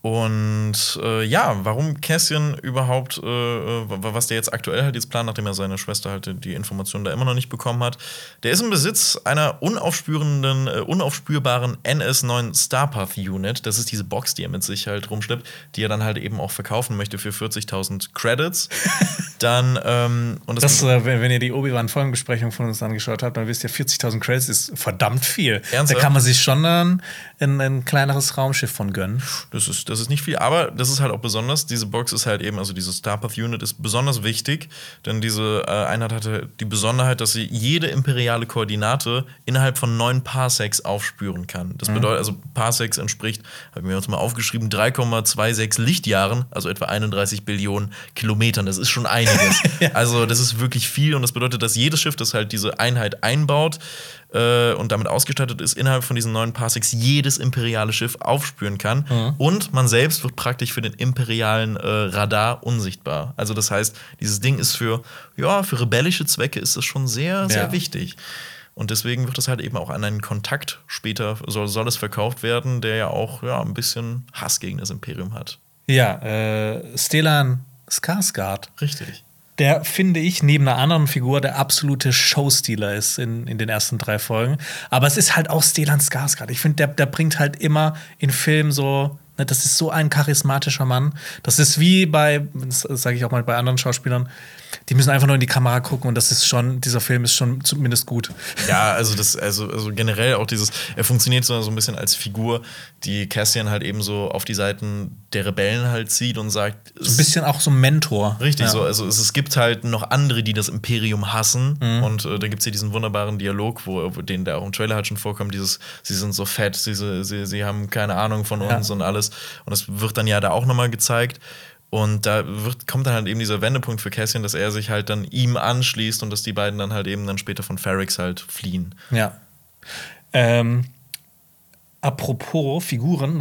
Und äh, ja, warum Cassian überhaupt, äh, äh, was der jetzt aktuell halt jetzt plant, nachdem er seine Schwester halt die Informationen da immer noch nicht bekommen hat, der ist im Besitz einer unaufspürenden, äh, unaufspürbaren NS9 Starpath Unit. Das ist diese Box, die er mit sich halt rumschleppt, die er dann halt eben auch verkaufen möchte für 40.000 Credits. *laughs* dann, ähm, und Das, äh, wenn, ihr die Obi-Wan-Folgenbesprechung von uns angeschaut habt, dann wisst ihr, 40.000 Credits ist verdammt viel. Ernsthaft? Da kann man sich schon ein, ein, ein kleineres Raumschiff von gönnen. Das ist, das ist nicht viel, aber das ist halt auch besonders. Diese Box ist halt eben, also diese Starpath Unit ist besonders wichtig, denn diese äh, Einheit hatte die Besonderheit, dass sie jede imperiale Koordinate innerhalb von neun Parsecs aufspüren kann. Das bedeutet, also Parsecs entspricht, haben wir uns mal aufgeschrieben, 3,26 Lichtjahren, also etwa 31 Billionen Kilometern. Das ist schon einiges. *laughs* Also, das ist wirklich viel und das bedeutet, dass jedes Schiff, das halt diese Einheit einbaut, äh, und damit ausgestattet ist, innerhalb von diesen neuen Parsecs jedes imperiale Schiff aufspüren kann. Und man selbst wird praktisch für den imperialen äh, Radar unsichtbar. Also das heißt, dieses Ding ist für, ja, für rebellische Zwecke ist das schon sehr, sehr Ja. wichtig. Und deswegen wird es halt eben auch an einen Kontakt später, soll, soll es verkauft werden, der ja auch ja, ein bisschen Hass gegen das Imperium hat. Ja, äh, Stellan Skarsgård, Richtig. Der finde ich neben einer anderen Figur der absolute Showstealer ist in, in den ersten drei Folgen. Aber es ist halt auch Stellan Skarsgård. Ich finde, der, der bringt halt immer in Filmen so. ne, Das ist so ein charismatischer Mann. Das ist wie bei, das sage ich auch mal bei anderen Schauspielern, die müssen einfach nur in die Kamera gucken und das ist schon, dieser Film ist schon zumindest gut. Ja, also das, also, also generell auch dieses, er funktioniert so, so ein bisschen als Figur, die Cassian halt eben so auf die Seiten der Rebellen halt zieht und sagt, Ein bisschen auch so ein Mentor. Richtig, ja. so. Also es, es gibt halt noch andere, die das Imperium hassen. Mhm. Und äh, da gibt es hier diesen wunderbaren Dialog, wo, wo den der auch im Trailer halt schon vorkommt, dieses, sie sind so fett, sie, sie, sie haben keine Ahnung von Ja. uns und alles. Und das wird dann ja da auch nochmal gezeigt. Und da wird, kommt dann halt eben dieser Wendepunkt für Cassian, dass er sich halt dann ihm anschließt und dass die beiden dann halt eben dann später von Ferrix halt fliehen. Ja. Ähm, apropos Figuren,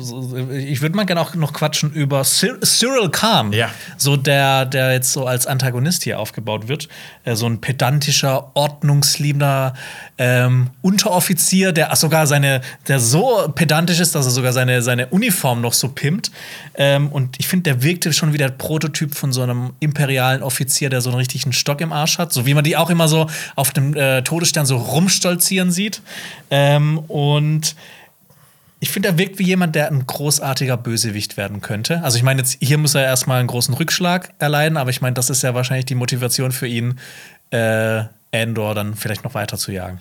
ich würde mal gerne auch noch quatschen über Cyr Cyril Khan. Ja. So der, der jetzt so als Antagonist hier aufgebaut wird. Äh, so ein pedantischer, ordnungsliebender ähm, Unteroffizier, der sogar seine, der so pedantisch ist, dass er sogar seine, seine Uniform noch so pimmt. Ähm, und ich finde, der wirkte schon wie der Prototyp von so einem imperialen Offizier, der so einen richtigen Stock im Arsch hat. So wie man die auch immer so auf dem äh, Todesstern so rumstolzieren sieht. Ähm, und ich finde, er wirkt wie jemand, der ein großartiger Bösewicht werden könnte. Also ich meine, jetzt hier muss er erstmal einen großen Rückschlag erleiden, aber ich meine, das ist ja wahrscheinlich die Motivation für ihn, äh, Andor dann vielleicht noch weiter zu jagen.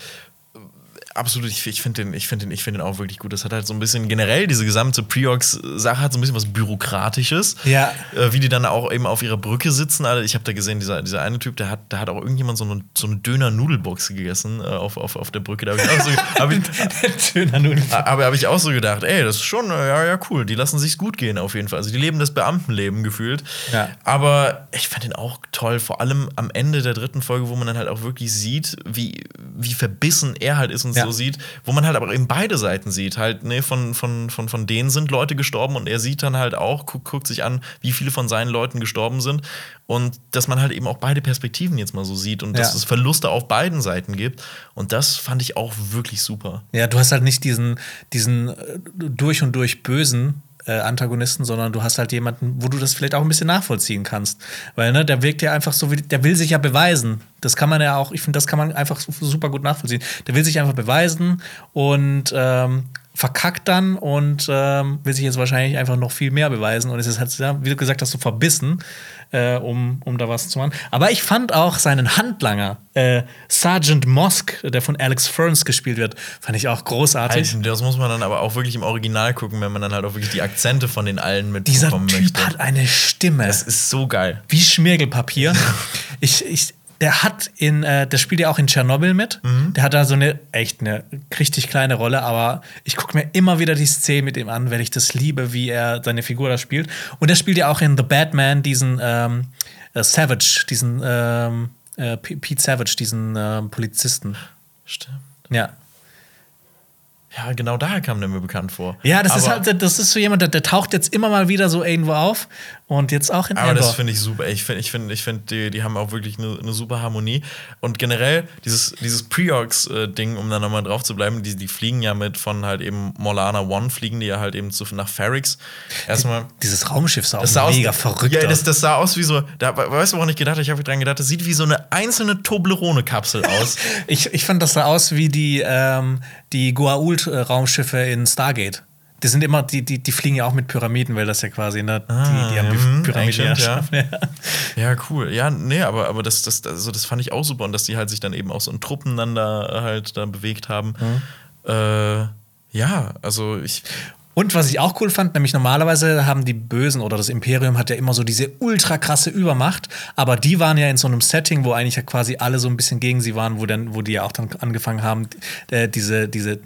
Absolut, ich, ich finde den, ich find den, ich find den auch wirklich gut. Das hat halt so ein bisschen generell, diese gesamte Preox-Sache hat so ein bisschen was Bürokratisches. Ja. Äh, wie die dann auch eben auf ihrer Brücke sitzen. Alle. Ich habe da gesehen, dieser, dieser eine Typ, der hat, da hat auch irgendjemand so eine, so eine Döner-Nudelbox gegessen äh, auf, auf, auf der Brücke. Da habe ich, auch so, *laughs* hab ich, Schöner Nudel. aber habe ich auch so gedacht, ey, das ist schon, äh, ja, ja, cool. Die lassen sich's gut gehen auf jeden Fall. Also die leben das Beamtenleben gefühlt. Ja. Aber ich fand den auch toll, vor allem am Ende der dritten Folge, wo man dann halt auch wirklich sieht, wie, wie verbissen er halt ist und Ja. So sieht, wo man halt aber eben beide Seiten sieht. Halt, ne, von, von, von, von denen sind Leute gestorben und er sieht dann halt auch, guckt, guckt sich an, wie viele von seinen Leuten gestorben sind. Und dass man halt eben auch beide Perspektiven jetzt mal so sieht und dass Ja. es Verluste auf beiden Seiten gibt. Und das fand ich auch wirklich super. Ja, du hast halt nicht diesen, diesen äh, durch und durch bösen äh, Antagonisten, sondern du hast halt jemanden, wo du das vielleicht auch ein bisschen nachvollziehen kannst. Weil, ne, der wirkt ja einfach so, wie, der will sich ja beweisen. Das kann man ja auch, ich finde, das kann man einfach su- super gut nachvollziehen. Der will sich einfach beweisen und ähm, verkackt dann und ähm, will sich jetzt wahrscheinlich einfach noch viel mehr beweisen. Und es ist halt, wie du gesagt hast, so verbissen, äh, um, um da was zu machen. Aber ich fand auch seinen Handlanger, äh, Sergeant Mosk, der von Alex Ferns gespielt wird, fand ich auch großartig. Halt, das muss man dann aber auch wirklich im Original gucken, wenn man dann halt auch wirklich die Akzente von den allen mitbekommen Dieser Typ möchte. hat eine Stimme. Das ist so geil. Wie Schmirgelpapier. *laughs* ich, ich, der hat in, äh, der spielt ja auch in Tschernobyl mit. Mhm. Der hat da so eine echt eine richtig kleine Rolle, aber ich gucke mir immer wieder die Szene mit ihm an, weil ich das liebe, wie er seine Figur da spielt. Und er spielt ja auch in The Batman diesen ähm, äh, Savage, diesen ähm, äh, Pete Savage, diesen ähm, Polizisten. Stimmt. Ja. Ja, genau daher kam der mir bekannt vor. Ja, das aber ist halt, das ist so jemand, der, der, taucht jetzt immer mal wieder so irgendwo auf und jetzt auch in Aber Endor. das finde ich super. Ich finde, ich finde, ich finde, die, die haben auch wirklich eine, eine super Harmonie. Und generell, dieses, dieses Preorx-Ding, um da nochmal drauf zu bleiben, die, die fliegen ja mit von halt eben Molana One, fliegen die ja halt eben zu, nach Ferrix. Erstmal. Die, dieses Raumschiff sah sah mega aus, verrückt Ja, das, das, sah aus wie so, da weißt du, woran ich gedacht habe? Ich habe dran gedacht, das sieht wie so eine einzelne Toblerone-Kapsel aus. *laughs* ich, ich fand, das sah aus wie die, ähm, die Goa'uld-Raumschiffe in Stargate. Die sind immer, die, die, die fliegen ja auch mit Pyramiden, weil das ja quasi, ne, ah, die, die haben mhm, Pyramiden ja. ja. ja, cool. Ja, nee, aber, aber das, das, also das fand ich auch super und dass die halt sich dann eben auch so in Truppen dann da halt da bewegt haben. Mhm. Äh, ja, also ich. Und was ich auch cool fand, nämlich normalerweise haben die Bösen oder das Imperium hat ja immer so diese ultra krasse Übermacht, aber die waren ja in so einem Setting, wo eigentlich ja quasi alle so ein bisschen gegen sie waren, wo dann, wo die ja auch dann angefangen haben, äh, diese, diese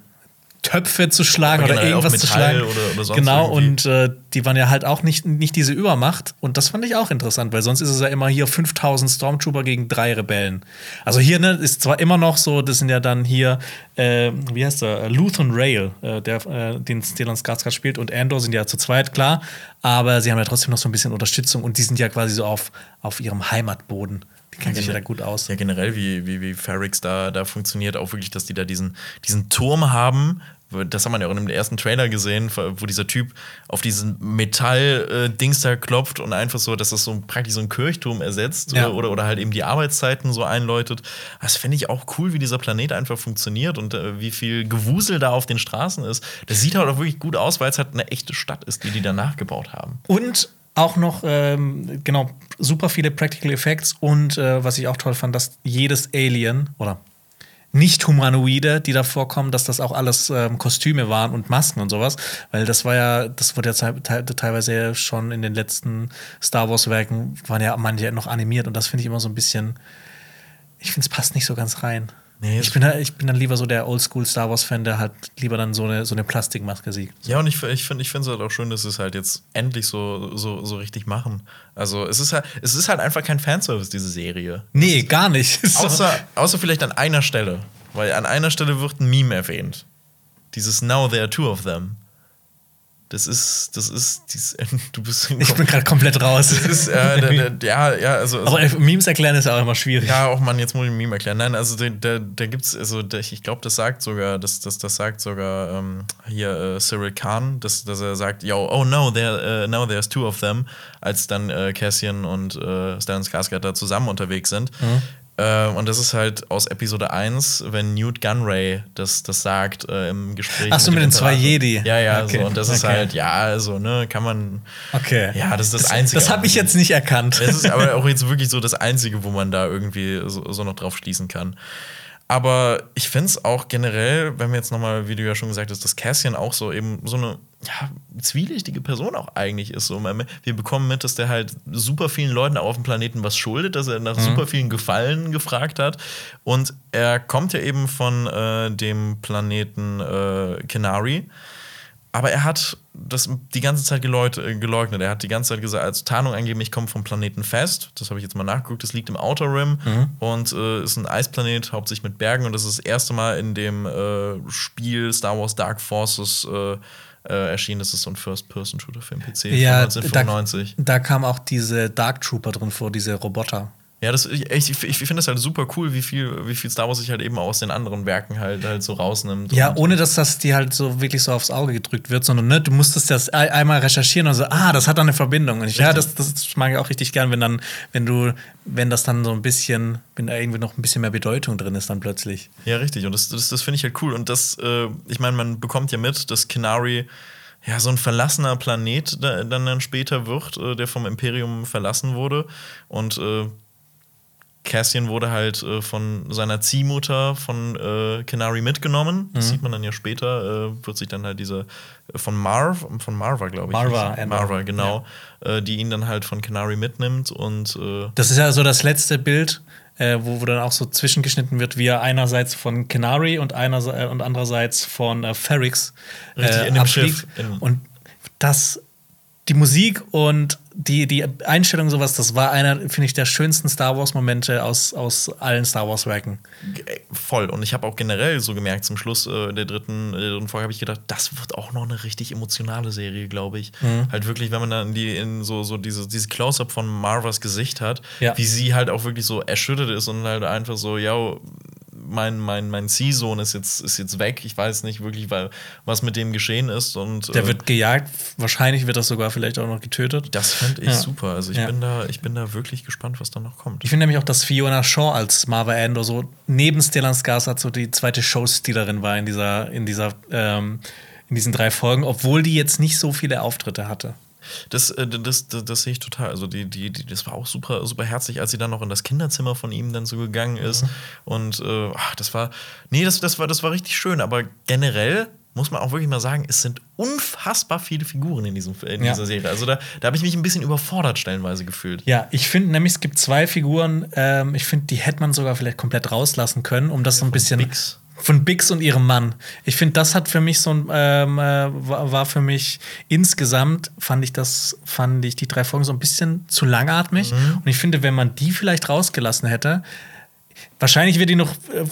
Töpfe zu schlagen oder, oder irgendwas zu schlagen. Oder, oder genau, irgendwie. und äh, die waren ja halt auch nicht, nicht diese Übermacht. Und das fand ich auch interessant, weil sonst ist es ja immer hier 5000 Stormtrooper gegen drei Rebellen. Also hier ne, ist zwar immer noch so, das sind ja dann hier, äh, wie heißt der, Lutheran Rail, äh, der, äh, den Stellan Skarsgård spielt, und Andor sind ja zu zweit, klar. Aber sie haben ja trotzdem noch so ein bisschen Unterstützung und die sind ja quasi so auf, auf ihrem Heimatboden. Die kennen sich ja da gut aus. Ja, generell, wie, wie, wie Ferrix da, da funktioniert, auch wirklich, dass die da diesen, diesen Turm haben, das hat man ja auch in dem ersten Trailer gesehen, wo dieser Typ auf diesen Metall-Dings da klopft und einfach so, dass das so praktisch so ein Kirchturm ersetzt ja. oder, oder, halt eben die Arbeitszeiten so einläutet. Das finde ich auch cool, wie dieser Planet einfach funktioniert und äh, wie viel Gewusel da auf den Straßen ist. Das sieht halt auch wirklich gut aus, weil es halt eine echte Stadt ist, die die da nachgebaut haben. Und auch noch, ähm, genau, super viele Practical Effects und äh, was ich auch toll fand, dass jedes Alien oder nicht-Humanoide, die da vorkommen, dass das auch alles ähm, Kostüme waren und Masken und sowas. Weil das war ja, das wurde ja te teilweise schon in den letzten Star Wars-Werken, waren ja manche noch animiert und das finde ich immer so ein bisschen, ich finde es passt nicht so ganz rein. Nee, ich, bin, ich bin dann lieber so der Oldschool Star Wars-Fan, der halt lieber dann so eine, so eine Plastikmaske sieht. Ja, und ich, ich finde es halt auch schön, dass sie es halt jetzt endlich so, so, so richtig machen. Also es ist halt, es ist halt einfach kein Fanservice, diese Serie. Nee, gar nicht. *laughs* außer, außer vielleicht an einer Stelle. Weil an einer Stelle wird ein Meme erwähnt. Dieses Now there are two of them. Das ist, das ist, dies, *laughs* du bist. Ich bin gerade komplett raus. Das ist, äh, der, der, ja, ja, also, also, Aber Memes erklären ist auch immer schwierig. Ja, auch man, jetzt muss ich ein Meme erklären. Nein, also da der gibt's, also der, ich glaube, das sagt sogar, das, das, das sagt sogar ähm, hier äh, Cyril Khan, dass, dass er sagt, yo, oh no, there, uh, now there's two of them, als dann äh, Cassian und äh, Stellan Skarsgård da zusammen unterwegs sind. Mhm. Äh, und das ist halt aus Episode 1, wenn Newt Gunray das, das sagt äh, im Gespräch. Achso, mit, mit den zwei Jedi. Ja, ja, okay. so. Und das okay. ist halt, ja, also, ne, kann man. Okay. Ja, das ist das, das Einzige. Das habe ich jetzt nicht erkannt. Das ist aber auch jetzt wirklich so das Einzige, wo man da irgendwie so, so noch drauf schließen kann. Aber ich finde es auch generell, wenn wir jetzt nochmal, wie du ja schon gesagt hast, dass Cassian auch so eben so eine ja, zwielichtige Person auch eigentlich ist. So, wir bekommen mit, dass der halt super vielen Leuten auf dem Planeten was schuldet, dass er nach mhm. super vielen Gefallen gefragt hat. Und er kommt ja eben von äh, dem Planeten äh, Kenari. Aber er hat das die ganze Zeit äh, geleugnet. Er hat die ganze Zeit gesagt, als Tarnung angegeben, ich komme vom Planeten Fest. Das habe ich jetzt mal nachgeguckt. Das liegt im Outer Rim mhm. und äh, ist ein Eisplanet, hauptsächlich mit Bergen. Und das ist das erste Mal in dem äh, Spiel Star Wars Dark Forces äh, äh, erschienen. Das ist so ein First-Person-Shooter für den PC ja, von 1995. Da, da kam auch diese Dark Trooper drin vor, diese Roboter. Ja, das, ich, ich, ich finde das halt super cool, wie viel, wie viel Star Wars sich halt eben aus den anderen Werken halt, halt so rausnimmt. Ja, ohne dass das dir halt so wirklich so aufs Auge gedrückt wird, sondern ne, du musstest das einmal recherchieren und so, ah, das hat dann eine Verbindung. Und ich, ja, das, das mag ich auch richtig gern, wenn dann, wenn du, wenn das dann so ein bisschen, wenn da irgendwie noch ein bisschen mehr Bedeutung drin ist, dann plötzlich. Ja, richtig. Und das, das, das finde ich halt cool. Und das, äh, ich meine, man bekommt ja mit, dass Kenari ja, so ein verlassener Planet dann, dann später wird, äh, der vom Imperium verlassen wurde. Und äh, Cassian wurde halt äh, von seiner Ziehmutter von äh, Kenari mitgenommen. Das mhm. sieht man dann ja später. Äh, wird sich dann halt diese äh, von Marv, von Marva, glaube ich. Marva, Marva, genau. Ja. Äh, die ihn dann halt von Kenari mitnimmt und. Äh, das ist ja so das letzte Bild, wo, wo dann auch so zwischengeschnitten wird, wie er einerseits von Kenari und, einer, und andererseits von äh, Ferrix Richtig, in dem Schiff. In und das die Musik und die, die Einstellung, sowas, das war einer, finde ich, der schönsten Star Wars-Momente aus, aus allen Star Wars-Werken. Voll. Und ich habe auch generell so gemerkt, zum Schluss äh, der, dritten, der dritten Folge habe ich gedacht, das wird auch noch eine richtig emotionale Serie, glaube ich. Mhm. Halt wirklich, wenn man dann die in so, so diese, diese Close-Up von Marvas Gesicht hat, ja. wie sie halt auch wirklich so erschüttert ist und halt einfach so, ja, mein, mein, mein Ziehsohn ist jetzt, ist jetzt weg. Ich weiß nicht wirklich, weil, was mit dem geschehen ist. Und, Der äh, wird gejagt, wahrscheinlich wird das sogar vielleicht auch noch getötet. Das fände ich ja. super. Also ich, ja. bin da, ich bin da wirklich gespannt, was da noch kommt. Ich finde nämlich auch, dass Fiona Shaw als Marva Endor so neben Stellan Skarsgård so die zweite Showstealerin war in dieser, in dieser, ähm, in diesen drei Folgen, obwohl die jetzt nicht so viele Auftritte hatte. Das, äh, das, das, das, sehe ich total. Also die, die, die, das war auch super, super herzlich, als sie dann noch in das Kinderzimmer von ihm dann so gegangen ist. Mhm. Und äh, ach, das war, nee, das, das, war, das war richtig schön. Aber generell muss man auch wirklich mal sagen, es sind unfassbar viele Figuren in, diesem, in ja. dieser Serie. Also da, da habe ich mich ein bisschen überfordert stellenweise gefühlt. Ja, ich finde nämlich, es gibt zwei Figuren, ähm, ich finde, die hätte man sogar vielleicht komplett rauslassen können, um das ja, so ein bisschen. Bix von Bix und ihrem Mann. Ich finde, das hat für mich so ein, ähm, äh, war für mich insgesamt fand ich das, fand ich die drei Folgen so ein bisschen zu langatmig. Mhm. Und ich finde, wenn man die vielleicht rausgelassen hätte, Wahrscheinlich wird die noch äh,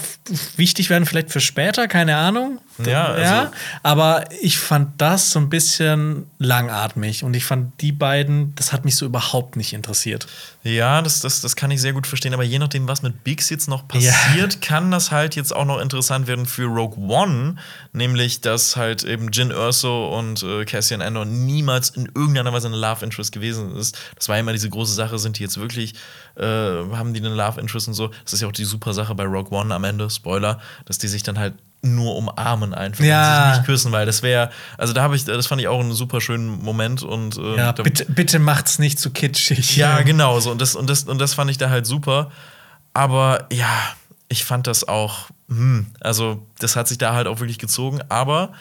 wichtig werden, vielleicht für später, keine Ahnung. Ja, also ja, aber ich fand das so ein bisschen langatmig und ich fand die beiden, das hat mich so überhaupt nicht interessiert. Ja, das, das, das kann ich sehr gut verstehen, aber je nachdem, was mit Biggs jetzt noch passiert, ja. kann das halt jetzt auch noch interessant werden für Rogue One, nämlich dass halt eben Jin Urso und äh, Cassian Andor niemals in irgendeiner Weise eine Love Interest gewesen ist. Das war immer diese große Sache, sind die jetzt wirklich, äh, haben die eine Love Interest und so. Das ist ja auch die super Sache bei Rogue One am Ende, Spoiler, dass die sich dann halt nur umarmen einfach ja. und sich nicht küssen, weil das wäre, also da habe ich, das fand ich auch einen super schönen Moment und äh, ja, bitte, bitte macht's nicht zu kitschig. Ja, *laughs* genau so und das und das und das fand ich da halt super, aber ja, ich fand das auch, hm, also das hat sich da halt auch wirklich gezogen, aber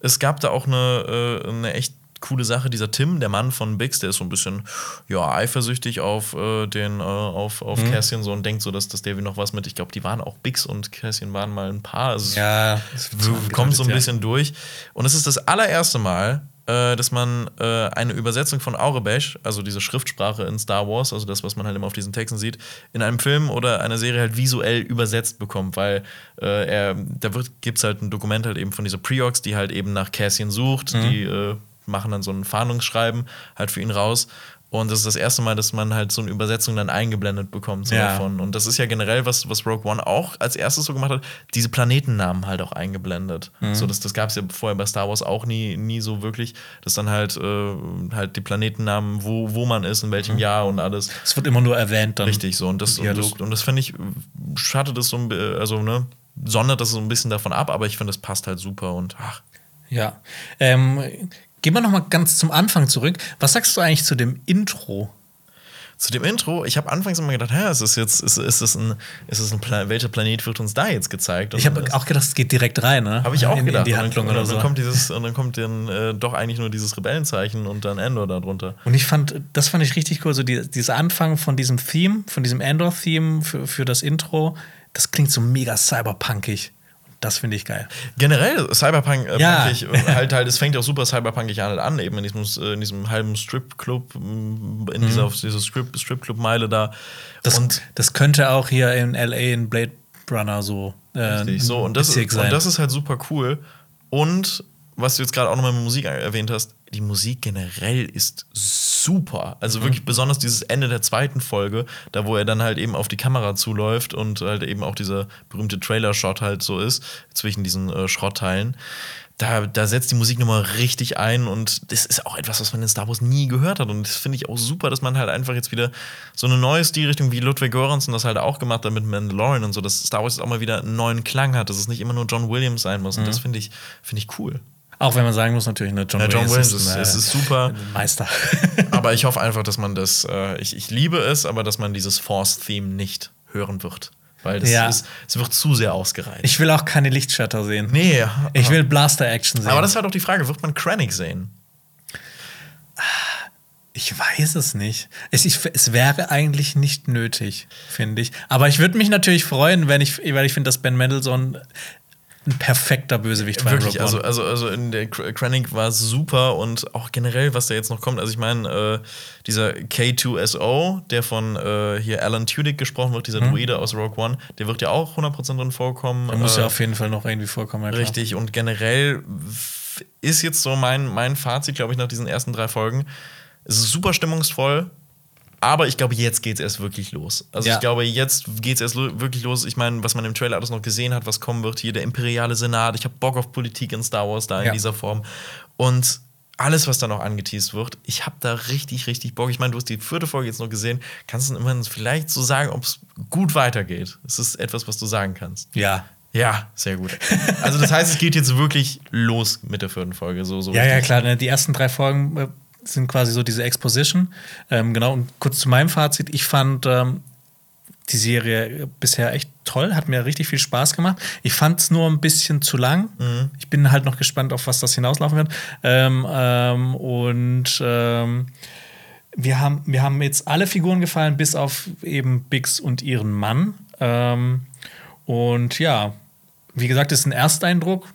es gab da auch eine, äh, eine echt coole Sache. Dieser Tim, der Mann von Bix, der ist so ein bisschen ja, eifersüchtig auf äh, den, äh, auf, auf mhm. Cassian so und denkt so, dass, dass Davy noch was mit. Ich glaube, die waren auch Bix und Cassian waren mal ein Paar. Also ja, kommt so ein bisschen ja. durch. Und es ist das allererste Mal, äh, dass man äh, eine Übersetzung von Aurebesh, also diese Schriftsprache in Star Wars, also das, was man halt immer auf diesen Texten sieht, in einem Film oder einer Serie halt visuell übersetzt bekommt, weil äh, er, da gibt es halt ein Dokument halt eben von dieser Preox, die halt eben nach Cassian sucht, mhm. die äh, machen dann so ein Fahndungsschreiben halt für ihn raus. Und das ist das erste Mal, dass man halt so eine Übersetzung dann eingeblendet bekommt so ja. davon. Und das ist ja generell, was, was Rogue One auch als erstes so gemacht hat, diese Planetennamen halt auch eingeblendet. Mhm. So, das, das gab es ja vorher bei Star Wars auch nie, nie so wirklich, dass dann halt, äh, halt die Planetennamen, wo, wo man ist, in welchem mhm. Jahr und alles. Es wird immer nur erwähnt dann. Richtig, so. Und das, und das, und das finde ich, schattet das so, also, ne, sondert das so ein bisschen davon ab, aber ich finde, das passt halt super und ach. Ja. Ähm, Gehen wir noch mal ganz zum Anfang zurück. Was sagst du eigentlich zu dem Intro? Zu dem Intro, ich habe anfangs immer gedacht, hä, ist es jetzt, ist, ist es ein, ist es ein Plan welcher Planet wird uns da jetzt gezeigt? Und ich habe auch gedacht, es geht direkt rein, ne? Habe ich auch in, gedacht. In die Handlung und dann, oder so. Und dann kommt dieses, und dann kommt dann äh, doch eigentlich nur dieses Rebellenzeichen und dann Endor darunter. Und ich fand, das fand ich richtig cool, so die, dieser Anfang von diesem Theme, von diesem Endor-Theme für, für das Intro, das klingt so mega cyberpunkig. Das finde ich geil. Generell Cyberpunk äh, ja. ich, halt halt, es fängt auch super Cyberpunkig an, eben in diesem, äh, in diesem halben Strip-Club, mm, in mhm. dieser, dieser Strip-Club-Meile da. Das, und das könnte auch hier in LA in Blade Runner so. Äh, richtig, so und das, ist, und das ist halt super cool. Und was du jetzt gerade auch nochmal mit Musik erwähnt hast, die Musik generell ist super. Also wirklich besonders dieses Ende der zweiten Folge, da wo er dann halt eben auf die Kamera zuläuft und halt eben auch dieser berühmte Trailer-Shot halt so ist, zwischen diesen äh, Schrottteilen. Da, da setzt die Musik nochmal richtig ein und das ist auch etwas, was man in Star Wars nie gehört hat. Und das finde ich auch super, dass man halt einfach jetzt wieder so eine neue Stilrichtung wie Ludwig Göransson das halt auch gemacht hat mit Mandalorian und so, dass Star Wars jetzt auch mal wieder einen neuen Klang hat, dass es nicht immer nur John Williams sein muss. Und das finde ich, finde ich cool. Auch wenn man sagen muss, natürlich, ne, John, Ja, John Williams ist, ist, *laughs* ein, äh, es ist super. Meister. *laughs* aber ich hoffe einfach, dass man das, äh, ich, ich liebe es, aber dass man dieses Force-Theme nicht hören wird. Weil das Ja. ist, es wird zu sehr ausgereizt. Ich will auch keine Lichtschwerter sehen. nee, Ich will Blaster-Action sehen. aber das ist halt auch die Frage, wird man Krennic sehen? Ich weiß es nicht. Es, ich, es wäre eigentlich nicht nötig, finde ich. Aber ich würde mich natürlich freuen, wenn ich, weil ich finde, dass Ben Mendelssohn ein perfekter Bösewicht war. Wirklich, also, also, also in der Kr- Krennic war super und auch generell, was da jetzt noch kommt. Also ich meine, äh, dieser K2SO, der von äh, hier Alan Tudyk gesprochen wird, dieser Druide aus Rogue One, der wird ja auch 100% drin vorkommen. Da muss Äh, ja auf jeden Fall noch irgendwie vorkommen. Ja. Richtig, und generell ist jetzt so mein, mein Fazit, glaube ich, nach diesen ersten drei Folgen. Es ist super stimmungsvoll, aber ich glaube, jetzt geht es erst wirklich los. Also Ja. ich glaube, jetzt geht es erst lo wirklich los. Ich meine, was man im Trailer alles noch gesehen hat, was kommen wird, hier der imperiale Senat. Ich habe Bock auf Politik in Star Wars da in Ja. dieser Form. Und alles, was da noch angeteased wird, ich habe da richtig, richtig Bock. Ich meine, du hast die vierte Folge jetzt noch gesehen. Kannst du immerhin vielleicht so sagen, ob es gut weitergeht? Es ist etwas, was du sagen kannst. Ja. Ja, sehr gut. Also das heißt, es geht jetzt wirklich los mit der vierten Folge. So, so Ja, ja, richtig. klar. Ne? Die ersten drei Folgen äh, sind quasi so diese Exposition. Ähm, genau, und kurz zu meinem Fazit. Ich fand ähm, die Serie bisher echt toll, hat mir richtig viel Spaß gemacht. Ich fand es nur ein bisschen zu lang. Mhm. Ich bin halt noch gespannt, auf was das hinauslaufen wird. Ähm, ähm, und ähm, wir, haben, wir haben jetzt alle Figuren gefallen, bis auf eben Bix und ihren Mann. Ähm, und ja, wie gesagt, ist ein Ersteindruck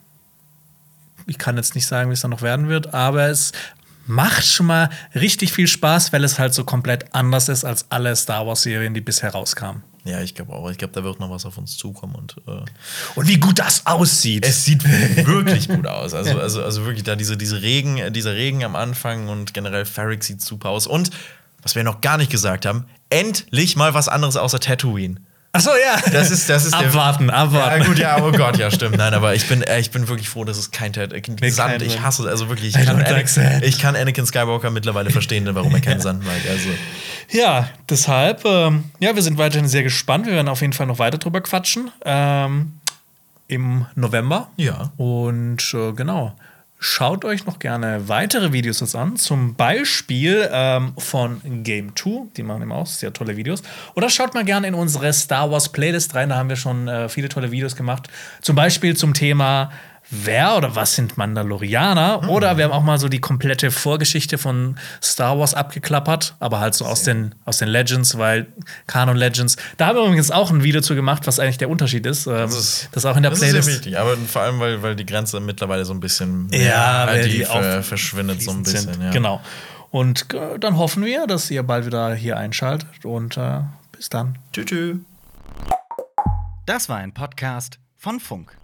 ich kann jetzt nicht sagen, wie es dann noch werden wird, aber es macht schon mal richtig viel Spaß, weil es halt so komplett anders ist als alle Star Wars-Serien, die bisher rauskamen. Ja, ich glaube auch. Ich glaube, da wird noch was auf uns zukommen. Und äh, Und wie gut das aussieht. es sieht *laughs* wirklich gut aus. Also, also, also wirklich da diese, diese Regen, äh, dieser Regen am Anfang und generell Ferric sieht super aus. Und was wir noch gar nicht gesagt haben, endlich mal was anderes außer Tatooine. Ach so, ja. Das ist, das ist der- abwarten, abwarten. Ja, gut, ja, oh Gott, ja, stimmt. Nein, aber ich bin, äh, ich bin wirklich froh, dass es kein Tat, äh, Sand, kein ich Sand. hasse es, also wirklich. Ich kann, Anakin, sand. ich kann Anakin Skywalker mittlerweile verstehen, warum er keinen *laughs* Sand mag. Also, Ja, deshalb, ähm, ja, wir sind weiterhin sehr gespannt. Wir werden auf jeden Fall noch weiter drüber quatschen. Ähm, Im November. Ja. Und äh, genau. Schaut euch noch gerne weitere Videos jetzt an, zum Beispiel ähm, von Game 2, die machen immer auch sehr tolle Videos. Oder schaut mal gerne in unsere Star Wars Playlist rein, da haben wir schon äh, viele tolle Videos gemacht. Zum Beispiel zum Thema Wer oder was sind Mandalorianer? Oder wir haben auch mal so die komplette Vorgeschichte von Star Wars abgeklappert, aber halt so aus den, aus den Legends, weil Canon Legends. Da haben wir übrigens auch ein Video zu gemacht, was eigentlich der Unterschied ist. Ähm, das, ist- auch in der das Playlist. ist sehr wichtig, aber vor allem, weil, weil die Grenze mittlerweile so ein bisschen Ja, weil die die ver verschwindet so ein bisschen. sind. Ja. Genau. Und äh, dann hoffen wir, dass ihr bald wieder hier einschaltet. Und äh, bis dann. Tschüss. Das war ein Podcast von Funk.